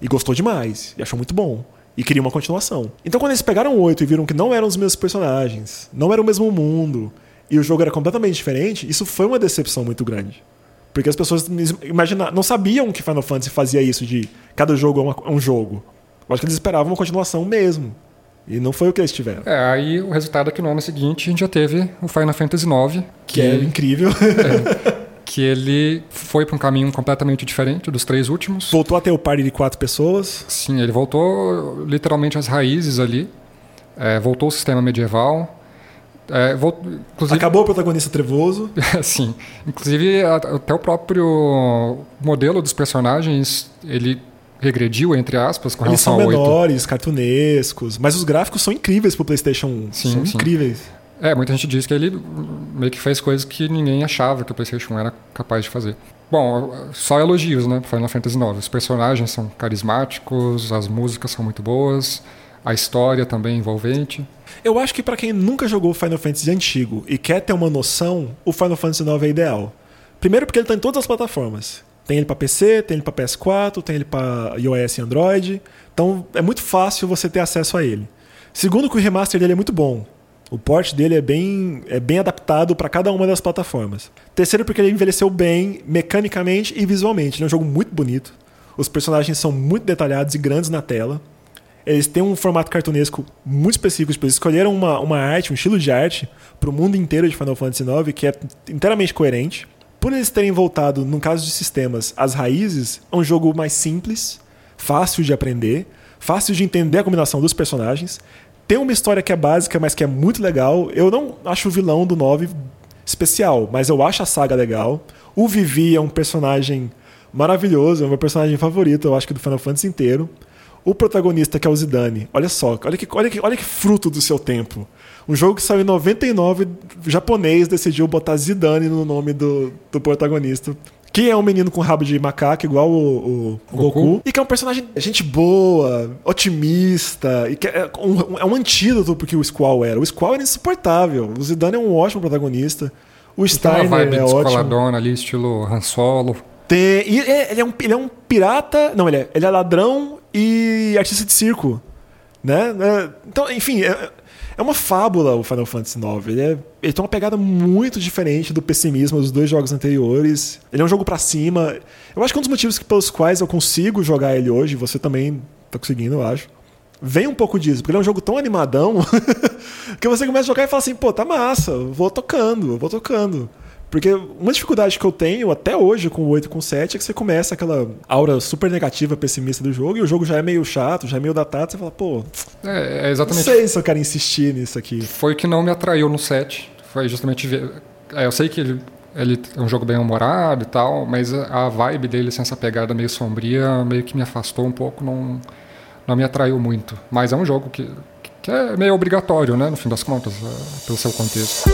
e gostou demais, e achou muito bom. E queria uma continuação. Então, quando eles pegaram o 8 e viram que não eram os mesmos personagens, não era o mesmo mundo, e o jogo era completamente diferente, isso foi uma decepção muito grande. Porque as pessoas imagina, não sabiam que Final Fantasy fazia isso de cada jogo é, é um jogo. Eu acho que eles esperavam uma continuação mesmo. E não foi o que eles tiveram. É, aí o resultado é que no ano seguinte a gente já teve o Final Fantasy IX. Que, é incrível. [laughs] É, que ele foi para um caminho completamente diferente dos três últimos. Voltou a ter o party de quatro pessoas. Sim, ele voltou literalmente às raízes ali. É, voltou o sistema medieval. É, Acabou o protagonista trevoso. [laughs] Sim. Inclusive, até o próprio modelo dos personagens, ele regrediu, entre aspas, com Eles relação são menores, cartunescos, mas os gráficos são incríveis pro PlayStation 1. Sim, são sim. incríveis. É, muita gente diz que ele meio que fez coisas que ninguém achava que o PlayStation 1 era capaz de fazer. Bom, só elogios, né, Final Fantasy IX. Os personagens são carismáticos, as músicas são muito boas, a história também é envolvente. Eu acho que para quem nunca jogou Final Fantasy antigo e quer ter uma noção, o Final Fantasy IX é ideal. Primeiro porque ele tá em todas as plataformas. Tem ele para PC, tem ele para PS4, tem ele para iOS e Android. Então é muito fácil você ter acesso a ele. Segundo que o remaster dele é muito bom. O port dele é bem, é bem adaptado para cada uma das plataformas. Terceiro porque ele envelheceu bem mecanicamente e visualmente. Ele é um jogo muito bonito. Os personagens são muito detalhados e grandes na tela. Eles têm um formato cartunesco muito específico. Tipo, eles escolheram uma, uma arte, um estilo de arte para o mundo inteiro de Final Fantasy IX que é inteiramente coerente. Por eles terem voltado, no caso de sistemas, às raízes, é um jogo mais simples, fácil de aprender, fácil de entender a combinação dos personagens. Tem uma história que é básica, mas que é muito legal. Eu não acho o vilão do 9 especial, mas eu acho a saga legal. O Vivi é um personagem maravilhoso, é o meu personagem favorito, eu acho que do Final Fantasy inteiro. O protagonista, que é o Zidane, olha só, olha que, olha que, olha que fruto do seu tempo. Um jogo que saiu em 99, japonês decidiu botar Zidane no nome do, do protagonista. Que é um menino com rabo de macaco, igual o, o, Goku. Goku. E que é um personagem gente boa, otimista. E que é um, é um antídoto pro que o Squall era. O Squall era insuportável. O Zidane é um ótimo protagonista. O Steiner uma vibe é ótimo. ali, estilo Han Solo. Tem, e ele é, um, ele é um pirata. Não, ele é, ele é ladrão e artista de circo. Né? Então, enfim, é, é uma fábula o Final Fantasy IX. Ele, é, ele tem uma pegada muito diferente do pessimismo dos dois jogos anteriores. Ele é um jogo para cima. Eu acho que um dos motivos pelos quais eu consigo jogar ele hoje, você também tá conseguindo, eu acho. Vem um pouco disso, porque ele é um jogo tão animadão [laughs] que você começa a jogar e fala assim, pô, tá massa, vou tocando, vou tocando. Porque uma dificuldade que eu tenho até hoje com o 8 e com o 7 é que você começa aquela aura super negativa, pessimista do jogo, e o jogo já é meio chato, já é meio datado, você fala, pô. É, é exatamente. Não sei se eu quero insistir nisso aqui. Foi o que não me atraiu no 7. Foi justamente ver. É, eu sei que ele, ele é um jogo bem humorado e tal, mas a vibe dele, sem essa pegada meio sombria, meio que me afastou um pouco, não, não me atraiu muito. Mas é um jogo que, que é meio obrigatório, né, no fim das contas, é, pelo seu contexto.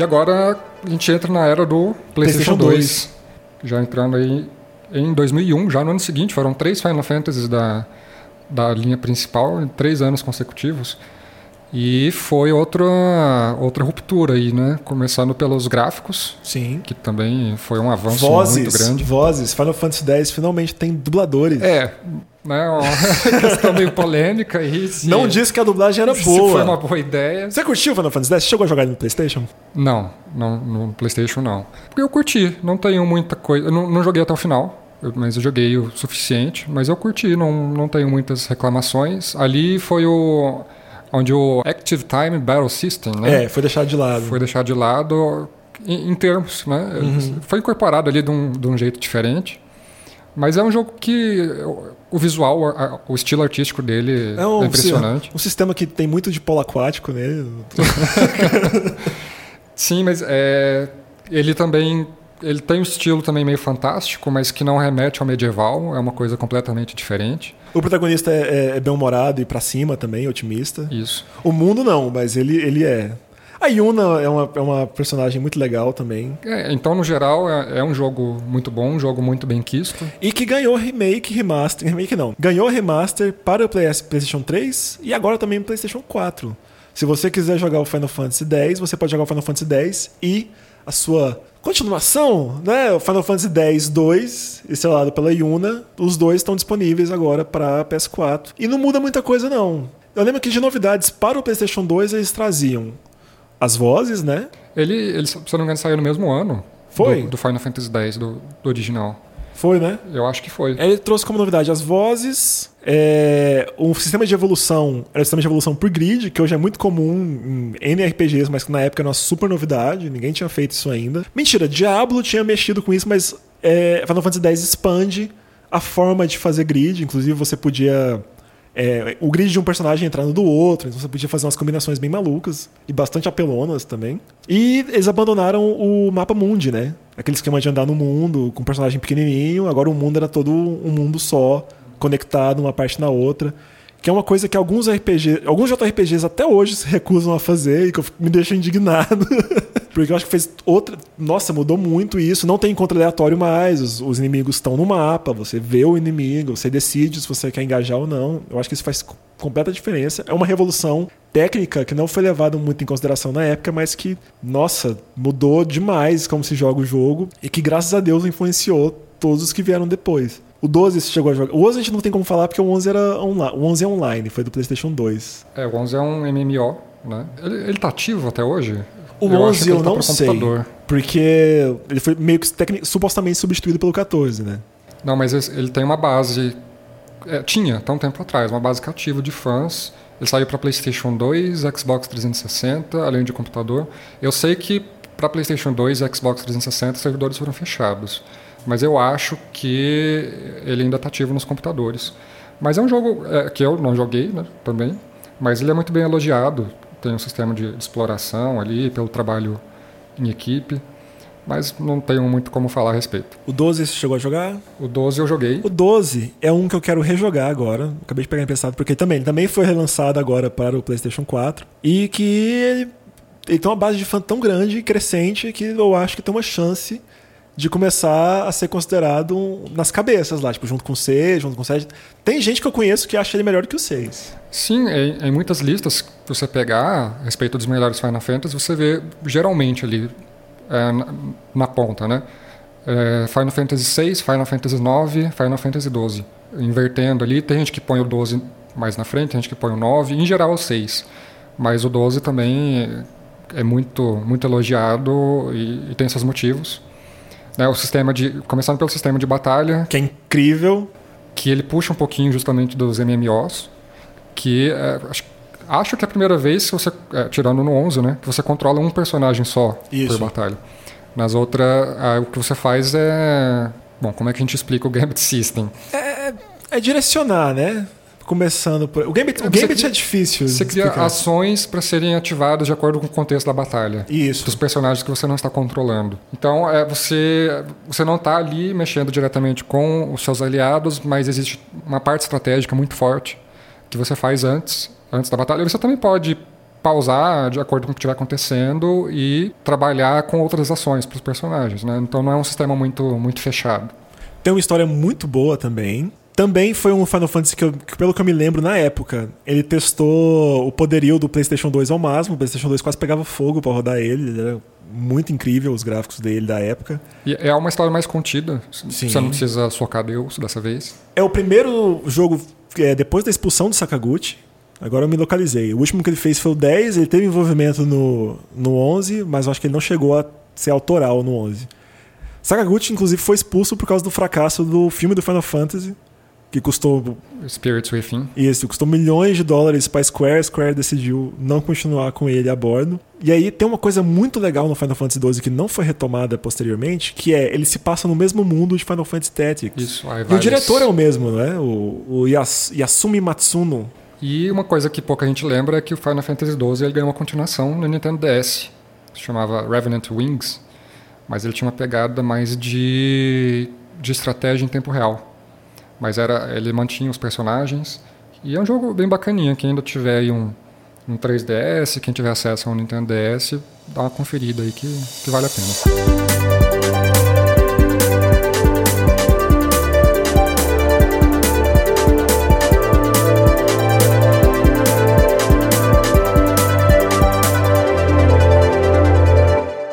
E agora a gente entra na era do PlayStation, PlayStation 2, 2, já entrando aí em 2001, já no ano seguinte, foram três Final Fantasies da, da linha principal em três anos consecutivos. E foi outra, outra ruptura aí, né? Começando pelos gráficos. Sim. Que também foi um avanço vozes, muito grande. Vozes. Final Fantasy X finalmente tem dubladores. É. Né, uma [laughs] questão meio polêmica aí. Se, Não disse que a dublagem era se boa. foi uma boa ideia. Você curtiu Final Fantasy X? Você chegou a jogar no PlayStation? Não, não, no PlayStation não. Porque eu curti. Não tenho muita coisa. Eu não, não joguei até o final. Mas eu joguei o suficiente. Mas eu curti. Não, não tenho muitas reclamações. Ali foi o onde o Active Time Battle System, né? É, foi deixado de lado. Foi deixado de lado em, em termos, né? Uhum. Foi incorporado ali de um, de um jeito diferente. Mas é um jogo que o visual, o estilo artístico dele é, um, é impressionante. Um sistema que tem muito de polo aquático nele. [laughs] Sim, mas é, ele também ele tem um estilo também meio fantástico, mas que não remete ao medieval, é uma coisa completamente diferente. O protagonista é, é bem-humorado e para cima também, otimista. Isso. O mundo não, mas ele, ele é. A Yuna é uma, é uma personagem muito legal também. É, então, no geral, é, é, um jogo muito bom, um jogo muito bem quisto. E que ganhou remake, remaster. Remake não. Ganhou remaster para o PlayStation 3 e agora também o PlayStation 4. Se você quiser jogar o Final Fantasy X, você pode jogar o Final Fantasy X e a sua continuação, né? O Final Fantasy X 2, estrelado pela Yuna, os dois estão disponíveis agora para PS4. E não muda muita coisa não. Eu lembro que de novidades para o PlayStation 2 eles traziam as vozes, né? Ele, ele se eu não me engano, saiu no mesmo ano. Foi? Do, do Final Fantasy X, do, do original. Foi, né? Eu acho que foi. Ele trouxe como novidade as vozes, é, um sistema de evolução, era um sistema de evolução por grid, que hoje é muito comum em NRPGs, mas que na época era uma super novidade, ninguém tinha feito isso ainda. Mentira, Diablo tinha mexido com isso, mas é, Final Fantasy X expande a forma de fazer grid, inclusive você podia é, o grid de um personagem entrando do outro, então você podia fazer umas combinações bem malucas e bastante apelonas também. E eles abandonaram o mapa mundi, né? Aquele esquema de andar no mundo com um personagem pequenininho, agora o mundo era todo um mundo só, conectado uma parte na outra. Que é uma coisa que alguns RPG, alguns JRPGs até hoje se recusam a fazer e que me deixa indignado. [laughs] Porque eu acho que fez outra. Nossa, mudou muito isso. Não tem encontro aleatório mais. Os, os, inimigos estão no mapa. Você vê o inimigo, você decide se você quer engajar ou não. Eu acho que isso faz completa diferença. É uma revolução técnica que não foi levada muito em consideração na época, mas que, nossa, mudou demais como se joga o jogo e que, graças a Deus, influenciou todos os que vieram depois. O 12 você chegou a jogar. O 11 a gente não tem como falar porque o 11 era online. O 11 é online, foi do PlayStation 2. É, o 11 é um MMO, né? Ele, ele tá ativo até hoje? O eu 11 eu tá não sei. Computador. Porque ele foi meio que tecnic, supostamente substituído pelo 14, né? Não, mas ele tem uma base. É, tinha, até um tempo atrás, uma base cativa de fãs. Ele saiu para PlayStation 2, Xbox 360, além de computador. Eu sei que para PlayStation 2 e Xbox 360 os servidores foram fechados. Mas eu acho que ele ainda está ativo nos computadores. Mas é um jogo é, que eu não joguei né, também, mas ele é muito bem elogiado tem um sistema de exploração ali pelo trabalho em equipe, mas não tenho muito como falar a respeito. O 12 você chegou a jogar? O 12 eu joguei. O 12 é um que eu quero rejogar agora. Acabei de pegar emprestado porque também, ele também foi relançado agora para o PlayStation 4 e que ele, ele tem uma base de fã tão grande e crescente que eu acho que tem uma chance de começar a ser considerado nas cabeças lá, tipo, junto com o 6, junto com o 7. Tem gente que eu conheço que acha ele melhor que o 6. Sim, em, em muitas listas que você pegar a respeito dos melhores Final Fantasy, você vê geralmente ali é, na, na, ponta, né? É, Final Fantasy 6, Final Fantasy 9, Final Fantasy 12. Invertendo ali, tem gente que põe o 12 mais na frente, tem gente que põe o 9, em geral o 6. Mas o 12 também é muito, muito elogiado e, e tem seus motivos. Né, o sistema de. Começando pelo sistema de batalha. Que é incrível. Que ele puxa um pouquinho justamente dos MMOs. Que é, acho, acho, que é a primeira vez, que você, é, tirando no 11, né? Que você controla um personagem só Isso. por batalha. Nas outras, o que você faz é. Bom, como é que a gente explica o Gambit [laughs] System? É, é direcionar, né? Começando por. O Gambit, o Gambit é difícil. Você cria ações para serem ativadas de acordo com o contexto da batalha. Isso. Dos personagens que você não está controlando. Então, é, você, você não está ali mexendo diretamente com os seus aliados, mas existe uma parte estratégica muito forte que você faz antes, antes da batalha. Você também pode pausar de acordo com o que estiver acontecendo e trabalhar com outras ações para os personagens. Né? Então, não é um sistema muito, muito fechado. Tem uma história muito boa também. Também foi um Final Fantasy que, eu, que, pelo que eu me lembro, na época, ele testou o poderio do PlayStation 2 ao máximo. O PlayStation 2 quase pegava fogo para rodar ele. ele era muito incrível os gráficos dele da época. E é uma história mais contida. Sim. Você não precisa socar Deus dessa vez. É o primeiro jogo é, depois da expulsão do Sakaguchi. Agora eu me localizei. O último que ele fez foi o 10. Ele teve envolvimento no, no 11, mas eu acho que ele não chegou a ser autoral no 11. Sakaguchi, inclusive, foi expulso por causa do fracasso do filme do Final Fantasy, que custou. Spirits Within. Isso, custou milhões de dólares para Square. Square decidiu não continuar com ele a bordo. E aí tem uma coisa muito legal no Final Fantasy XII que não foi retomada posteriormente, que é ele se passa no mesmo mundo de Final Fantasy Tactics. Isso, aí E o diretor é o mesmo, né? O, o Yas, Yasumi Matsuno. E uma coisa que pouca gente lembra é que o Final Fantasy XII ele ganhou uma continuação no Nintendo DS. Se chamava Revenant Wings. Mas ele tinha uma pegada mais de, de estratégia em tempo real. Mas era, ele mantinha os personagens. E é um jogo bem bacaninha. Quem ainda tiver aí um, um 3DS, quem tiver acesso a um Nintendo DS, dá uma conferida aí que, que vale a pena.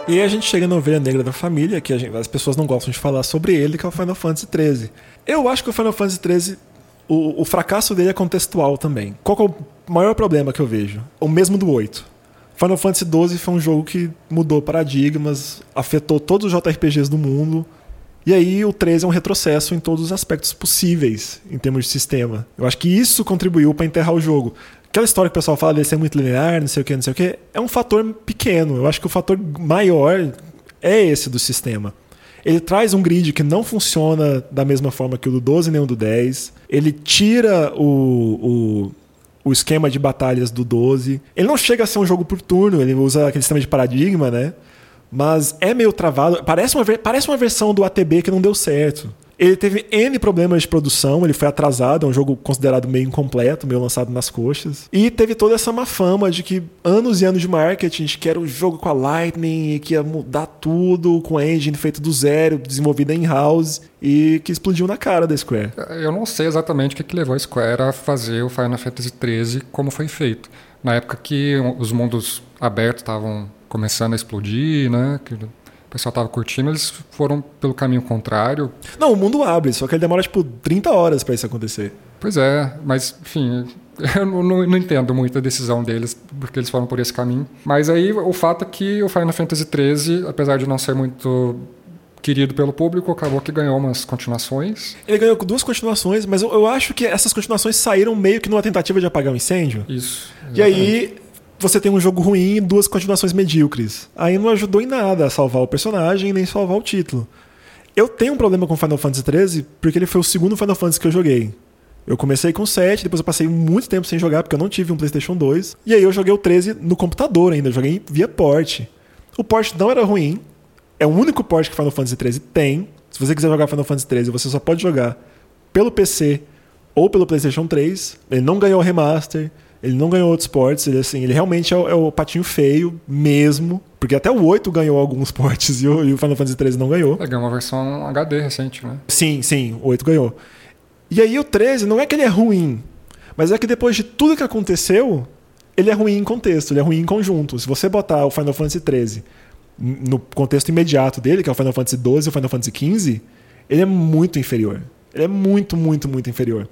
E a gente chega na ovelha negra da família, que gente, as pessoas não gostam de falar sobre ele, que é o Final Fantasy XIII. Eu acho que o Final Fantasy XIII o, o fracasso dele é contextual também. Qual é o maior problema que eu vejo? O mesmo do 8. Final Fantasy XII foi um jogo que mudou paradigmas, afetou todos os JRPGs do mundo. E aí o 13 é um retrocesso em todos os aspectos possíveis em termos de sistema. Eu acho que isso contribuiu para enterrar o jogo. Aquela história que o pessoal fala de ser muito linear, não sei o que, não sei o que, é um fator pequeno. Eu acho que o fator maior é esse do sistema. Ele traz um grid que não funciona da mesma forma que o do 12 nem o do 10. Ele tira o, o, o esquema de batalhas do 12. Ele não chega a ser um jogo por turno, ele usa aquele sistema de paradigma, né? Mas é meio travado. Parece uma, parece uma versão do ATB que não deu certo. Ele teve N problemas de produção, ele foi atrasado, é um jogo considerado meio incompleto, meio lançado nas coxas. E teve toda essa má fama de que anos e anos de marketing, de que era um jogo com a Lightning e que ia mudar tudo, com a engine feita do zero, desenvolvida in-house, e que explodiu na cara da Square. Eu não sei exatamente o que levou a Square a fazer o Final Fantasy XIII como foi feito. Na época que os mundos abertos estavam começando a explodir, né? Que o pessoal tava curtindo, eles foram pelo caminho contrário. Não, o mundo abre, só que ele demora tipo 30 horas para isso acontecer. Pois é, mas enfim, [laughs] eu não, não, não, entendo muito a decisão deles, porque eles foram por esse caminho. Mas aí o fato é que o Final Fantasy XIII, apesar de não ser muito querido pelo público, acabou que ganhou umas continuações. Ele ganhou duas continuações, mas eu, eu acho que essas continuações saíram meio que numa tentativa de apagar o um incêndio. Isso. Exatamente. E aí você tem um jogo ruim e duas continuações medíocres. Aí não ajudou em nada a salvar o personagem nem salvar o título. Eu tenho um problema com Final Fantasy XIII porque ele foi o segundo Final Fantasy que eu joguei. Eu comecei com o 7, depois eu passei muito tempo sem jogar porque eu não tive um PlayStation 2. E aí eu joguei o 13 no computador ainda, eu joguei via port. O port não era ruim, é o único port que Final Fantasy XIII tem. Se você quiser jogar Final Fantasy XIII, você só pode jogar pelo PC ou pelo PlayStation 3. Ele não ganhou remaster. Ele não ganhou outros ports, ele, assim, ele realmente é o, é o, patinho feio mesmo. Porque até o 8 ganhou alguns [laughs] ports e o, e o Final Fantasy 13 não ganhou. É, ganhou uma versão HD recente, né? Sim, sim, o 8 ganhou. E aí o 13 não é que ele é ruim, mas é que depois de tudo que aconteceu, ele é ruim em contexto, ele é ruim em conjunto. Se você botar o Final Fantasy 13 no contexto imediato dele, que é o Final Fantasy 12 e o Final Fantasy 15, ele é muito inferior. Ele é muito, muito, muito inferior.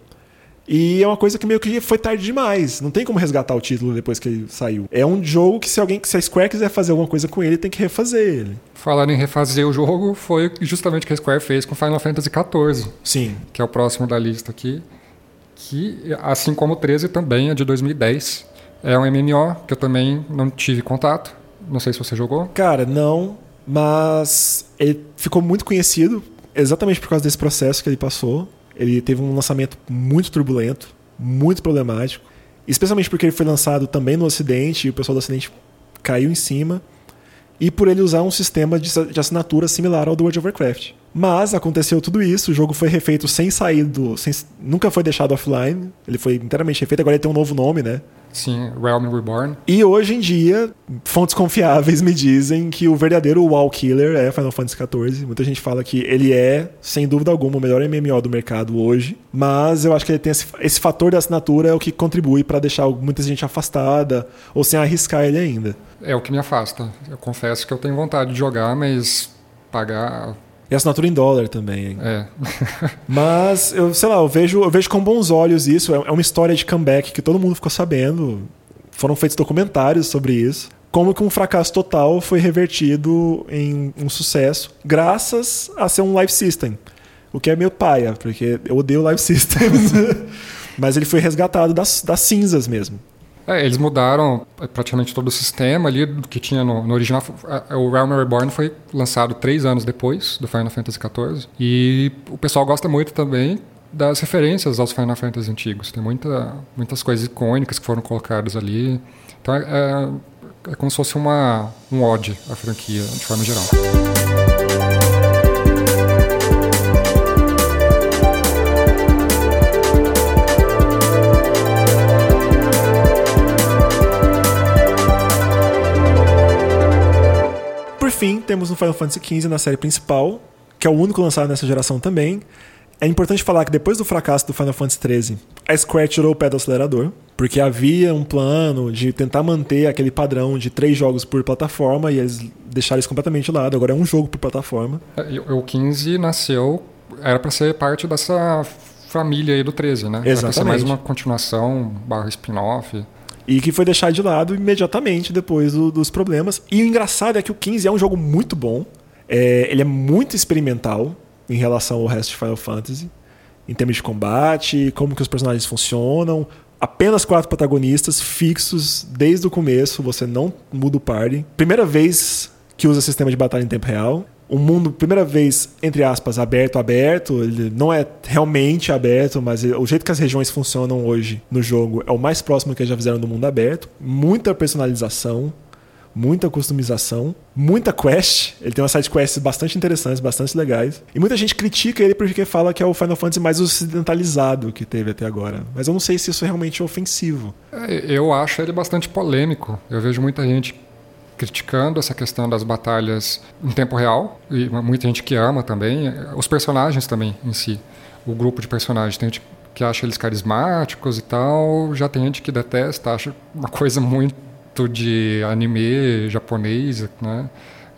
E é uma coisa que meio que foi tarde demais. Não tem como resgatar o título depois que ele saiu. É um jogo que se alguém, se a Square quiser fazer alguma coisa com ele, tem que refazer ele. Falando em refazer o jogo, foi justamente o que a Square fez com Final Fantasy XIV. Sim. Que é o próximo da lista aqui. Que, assim como o 13, também é de 2010. É um MMO que eu também não tive contato. Não sei se você jogou. Cara, não. Mas ele ficou muito conhecido exatamente por causa desse processo que ele passou. Ele teve um lançamento muito turbulento, muito problemático, especialmente porque ele foi lançado também no Ocidente e o pessoal do Ocidente caiu em cima, e por ele usar um sistema de assinatura similar ao do World of Warcraft. Mas aconteceu tudo isso, o jogo foi refeito sem sair do. Sem, nunca foi deixado offline, ele foi inteiramente refeito, agora ele tem um novo nome, né? Sim, Realm Reborn. E hoje em dia, fontes confiáveis me dizem que o verdadeiro WoW Killer é Final Fantasy XIV. Muita gente fala que ele é, sem dúvida alguma, o melhor MMO do mercado hoje. Mas eu acho que ele tem esse, esse fator da assinatura é o que contribui para deixar muita gente afastada ou sem arriscar ele ainda. É o que me afasta. Eu confesso que eu tenho vontade de jogar, mas pagar e assinatura em dólar também. É. [laughs] Mas, eu sei lá, eu vejo, eu vejo com bons olhos isso. É, é uma história de comeback que todo mundo ficou sabendo. Foram feitos documentários sobre isso. Como que um fracasso total foi revertido em um sucesso, graças a ser um live system. O que é meio paia, porque eu odeio live [laughs] systems. [laughs] Mas ele foi resgatado das, das cinzas mesmo. É, eles mudaram praticamente todo o sistema ali que tinha no, no, original. O Realm Reborn foi lançado três anos depois do Final Fantasy XIV. E o pessoal gosta muito também das referências aos Final Fantasy antigos. Tem muita, muitas coisas icônicas que foram colocadas ali. Então é, é, é como se fosse uma, um ode à franquia, de forma geral. Fim, temos o Final Fantasy XV na série principal, que é o único lançado nessa geração também. É importante falar que depois do fracasso do Final Fantasy XIII, a Square tirou o pé do acelerador, porque havia um plano de tentar manter aquele padrão de três jogos por plataforma e eles deixaram isso completamente de lado. Agora é um jogo por plataforma. É, o 15 nasceu, era para ser parte dessa família aí do 13, né? Exatamente. Vai ser mais uma continuação, barra spin-off. E que foi deixado de lado imediatamente depois do, dos problemas. E o engraçado é que o 15 é um jogo muito bom. É, ele é muito experimental em relação ao resto de Final Fantasy. Em termos de combate, como que os personagens funcionam. Apenas quatro protagonistas fixos desde o começo. Você não muda o party. Primeira vez que usa sistema de batalha em tempo real um mundo, primeira vez, entre aspas, aberto, aberto. Ele não é realmente aberto, mas o jeito que as regiões funcionam hoje no jogo é o mais próximo que eles já fizeram do mundo aberto. Muita personalização, muita customização, muita quest. Ele tem umas side quests bastante interessantes, bastante legais. E muita gente critica ele porque fala que é o Final Fantasy mais ocidentalizado que teve até agora. Mas eu não sei se isso realmente é ofensivo. É, eu acho ele bastante polêmico. Eu vejo muita gente criticando essa questão das batalhas em tempo real e muita gente que ama também os personagens também em si o grupo de personagens tem gente que acha eles carismáticos e tal já tem gente que detesta acha uma coisa muito de anime japonês né?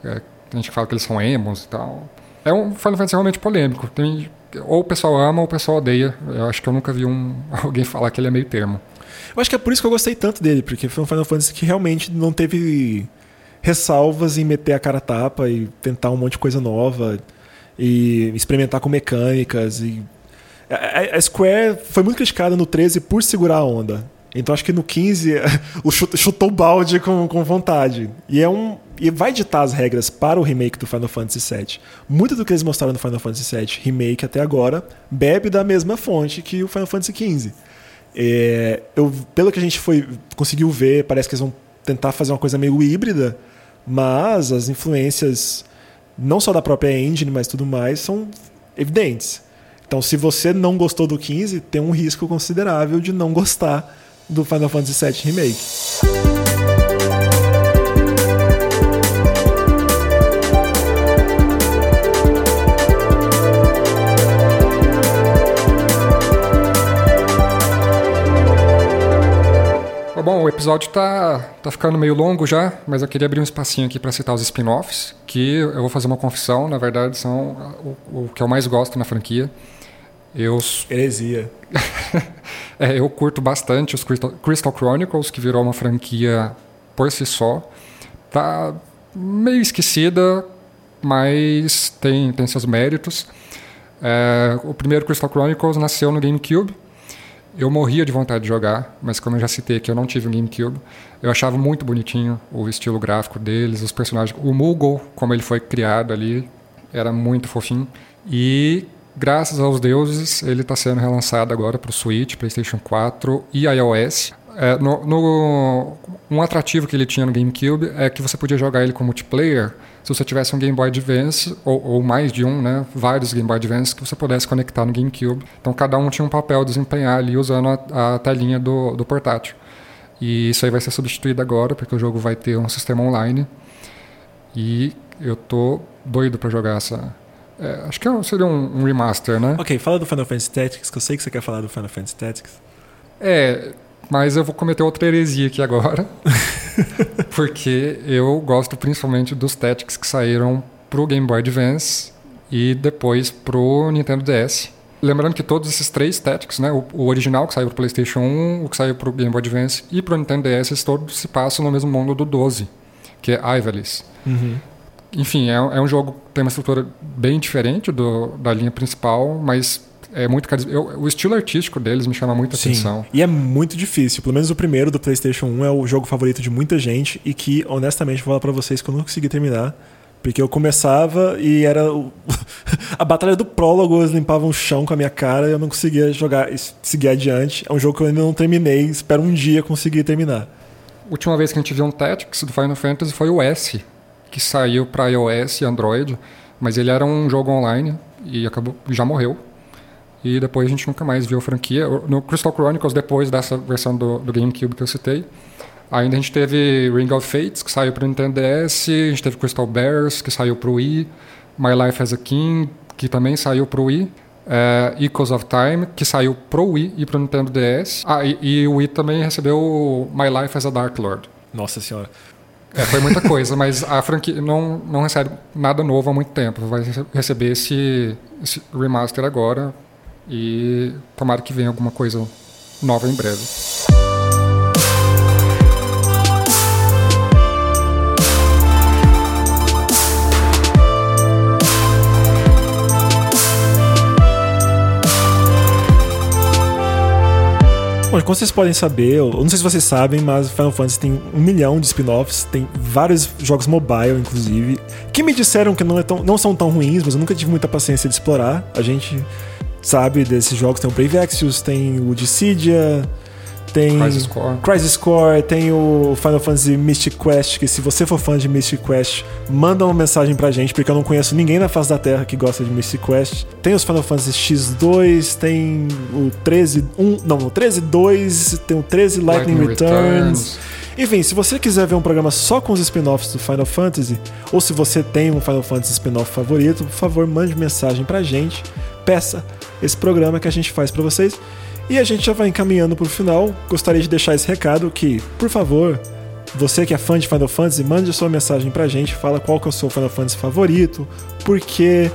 É, tem gente que fala que eles são emos e tal. É um Final Fantasy realmente polêmico tem ou o pessoal ama ou o pessoal odeia eu acho que eu nunca vi um [laughs] alguém falar que ele é meio termo. Eu acho que é por isso que eu gostei tanto dele, porque foi um Final Fantasy que realmente não teve ressalvas em meter a cara a tapa e tentar um monte de coisa nova e experimentar com mecânicas. E... A Square foi muito criticada no 13 por segurar a onda. Então acho que no 15 [laughs] o chutou o balde com, com vontade. E é um. E vai ditar as regras para o remake do Final Fantasy VII. Muito do que eles mostraram no Final Fantasy VII Remake até agora bebe da mesma fonte que o Final Fantasy XV. É, eu, pelo que a gente foi conseguiu ver, parece que eles vão tentar fazer uma coisa meio híbrida mas as influências, não só da própria engine, mas tudo mais, são evidentes. Então, se você não gostou do 15, tem um risco considerável de não gostar do Final Fantasy VII Remake. Episódio tá, tá ficando meio longo já, mas eu queria abrir um espacinho aqui para citar os spin-offs, que eu vou fazer uma confissão, na verdade são o, o que eu mais gosto na franquia. Eu... [laughs] Heresia. é, eu curto bastante os Crystal, Crystal Chronicles, que virou uma franquia por si só. Tá meio esquecida, mas tem, tem seus méritos. É, o primeiro Crystal Chronicles nasceu no GameCube, eu morria de vontade de jogar, mas como eu já citei que eu não tive um GameCube, eu achava muito bonitinho o estilo gráfico deles, os personagens. O Moogle, como ele foi criado ali, era muito fofinho. E graças aos deuses, ele está sendo relançado agora para o Switch, PlayStation 4 e iOS. É, no, no, um atrativo que ele tinha no GameCube é que você podia jogar ele com multiplayer se você tivesse um Game Boy Advance, ou, ou, mais de um, né, vários Game Boy Advance que você pudesse conectar no GameCube. Então cada um tinha um papel a desempenhar ali usando a, a telinha do, do portátil. E isso aí vai ser substituído agora, porque o jogo vai ter um sistema online. E eu tô doido para jogar essa. É, acho que é seria um, um, remaster, né? Ok, fala do Final Fantasy Tactics, que eu sei que você quer falar do Final Fantasy Tactics. É, mas eu vou cometer outra heresia aqui agora. [laughs] porque eu gosto principalmente dos Tactics que saíram pro Game Boy Advance e depois pro Nintendo DS. Lembrando que todos esses três Tactics, né, o, o original que saiu pro PlayStation 1, o que saiu pro Game Boy Advance e pro Nintendo DS, todos se passam no mesmo mundo do 12, que é Ivalice. Uhum. Enfim, é, é, um jogo que tem uma estrutura bem diferente do, da linha principal, mas é muito eu, o estilo artístico deles me chama muita Sim. atenção. E é muito difícil. Pelo menos o primeiro do PlayStation 1 é o jogo favorito de muita gente e que, honestamente, vou falar pra vocês que eu não consegui terminar. Porque eu começava e era. O... [laughs] a batalha do prólogo, eles limpavam o chão com a minha cara e eu não conseguia jogar seguir adiante. É um jogo que eu ainda não terminei, espero um dia conseguir terminar. A última vez que a gente viu um Tactics do Final Fantasy foi o S, que saiu para iOS e Android, mas ele era um jogo online e acabou já morreu. E depois a gente nunca mais viu a franquia. No Crystal Chronicles, depois dessa versão do, do GameCube que eu citei, ainda a gente teve Ring of Fates, que saiu para o Nintendo DS, a gente teve Crystal Bears, que saiu para o Wii, My Life as a King, que também saiu para o Wii, é, Echoes of Time, que saiu para o Wii e para o Nintendo DS. Ah, e, e, o Wii também recebeu My Life as a Dark Lord. Nossa senhora. É, foi muita coisa, mas a franquia não, não recebe nada novo há muito tempo. Vai receber esse, esse remaster agora, E tomara que venha alguma coisa nova em breve. Bom, como vocês podem saber, eu não sei se vocês sabem, mas Final Fantasy tem um milhão de spin-offs, tem vários jogos mobile, inclusive, que me disseram que não, é tão, não são tão ruins, mas eu nunca tive muita paciência de explorar. A gente sabe desses jogos, tem o Brave Exvius, tem o Dissidia, tem Crisis Core. Crisis Core, tem o Final Fantasy Mystic Quest, que se você for fã de Mystic Quest, manda uma mensagem pra gente, porque eu não conheço ninguém na face da Terra que gosta de Mystic Quest. Tem os Final Fantasy X2, tem o 13, 1, não, o 13 2, tem o 13 Lightning, Lightning Returns. Returns. Enfim, se você quiser ver um programa só com os spin-offs do Final Fantasy, ou se você tem um Final Fantasy spin-off favorito, por favor, mande mensagem pra gente, peça esse programa que a gente faz pra vocês. E a gente já vai encaminhando pro final. Gostaria de deixar esse recado que, por favor, você que é fã de Final Fantasy, mande a sua mensagem pra gente, fala qual que é o seu Final Fantasy favorito, porque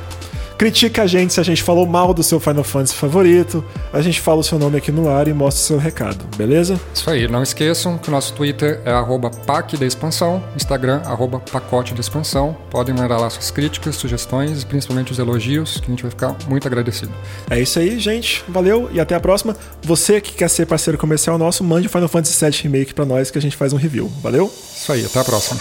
critica a gente se a gente falou mal do seu Final Fantasy favorito, a gente fala o seu nome aqui no ar e mostra o seu recado, beleza? Isso aí, não esqueçam que o nosso Twitter é arroba PAC da Expansão, Instagram arroba Pacote da Expansão. Podem mandar lá suas críticas, sugestões e principalmente os elogios, que a gente vai ficar muito agradecido. É isso aí, gente. Valeu e até a próxima. Você que quer ser parceiro comercial nosso, mande o Final Fantasy VII Remake pra nós que a gente faz um review. Valeu? Isso aí, até a próxima.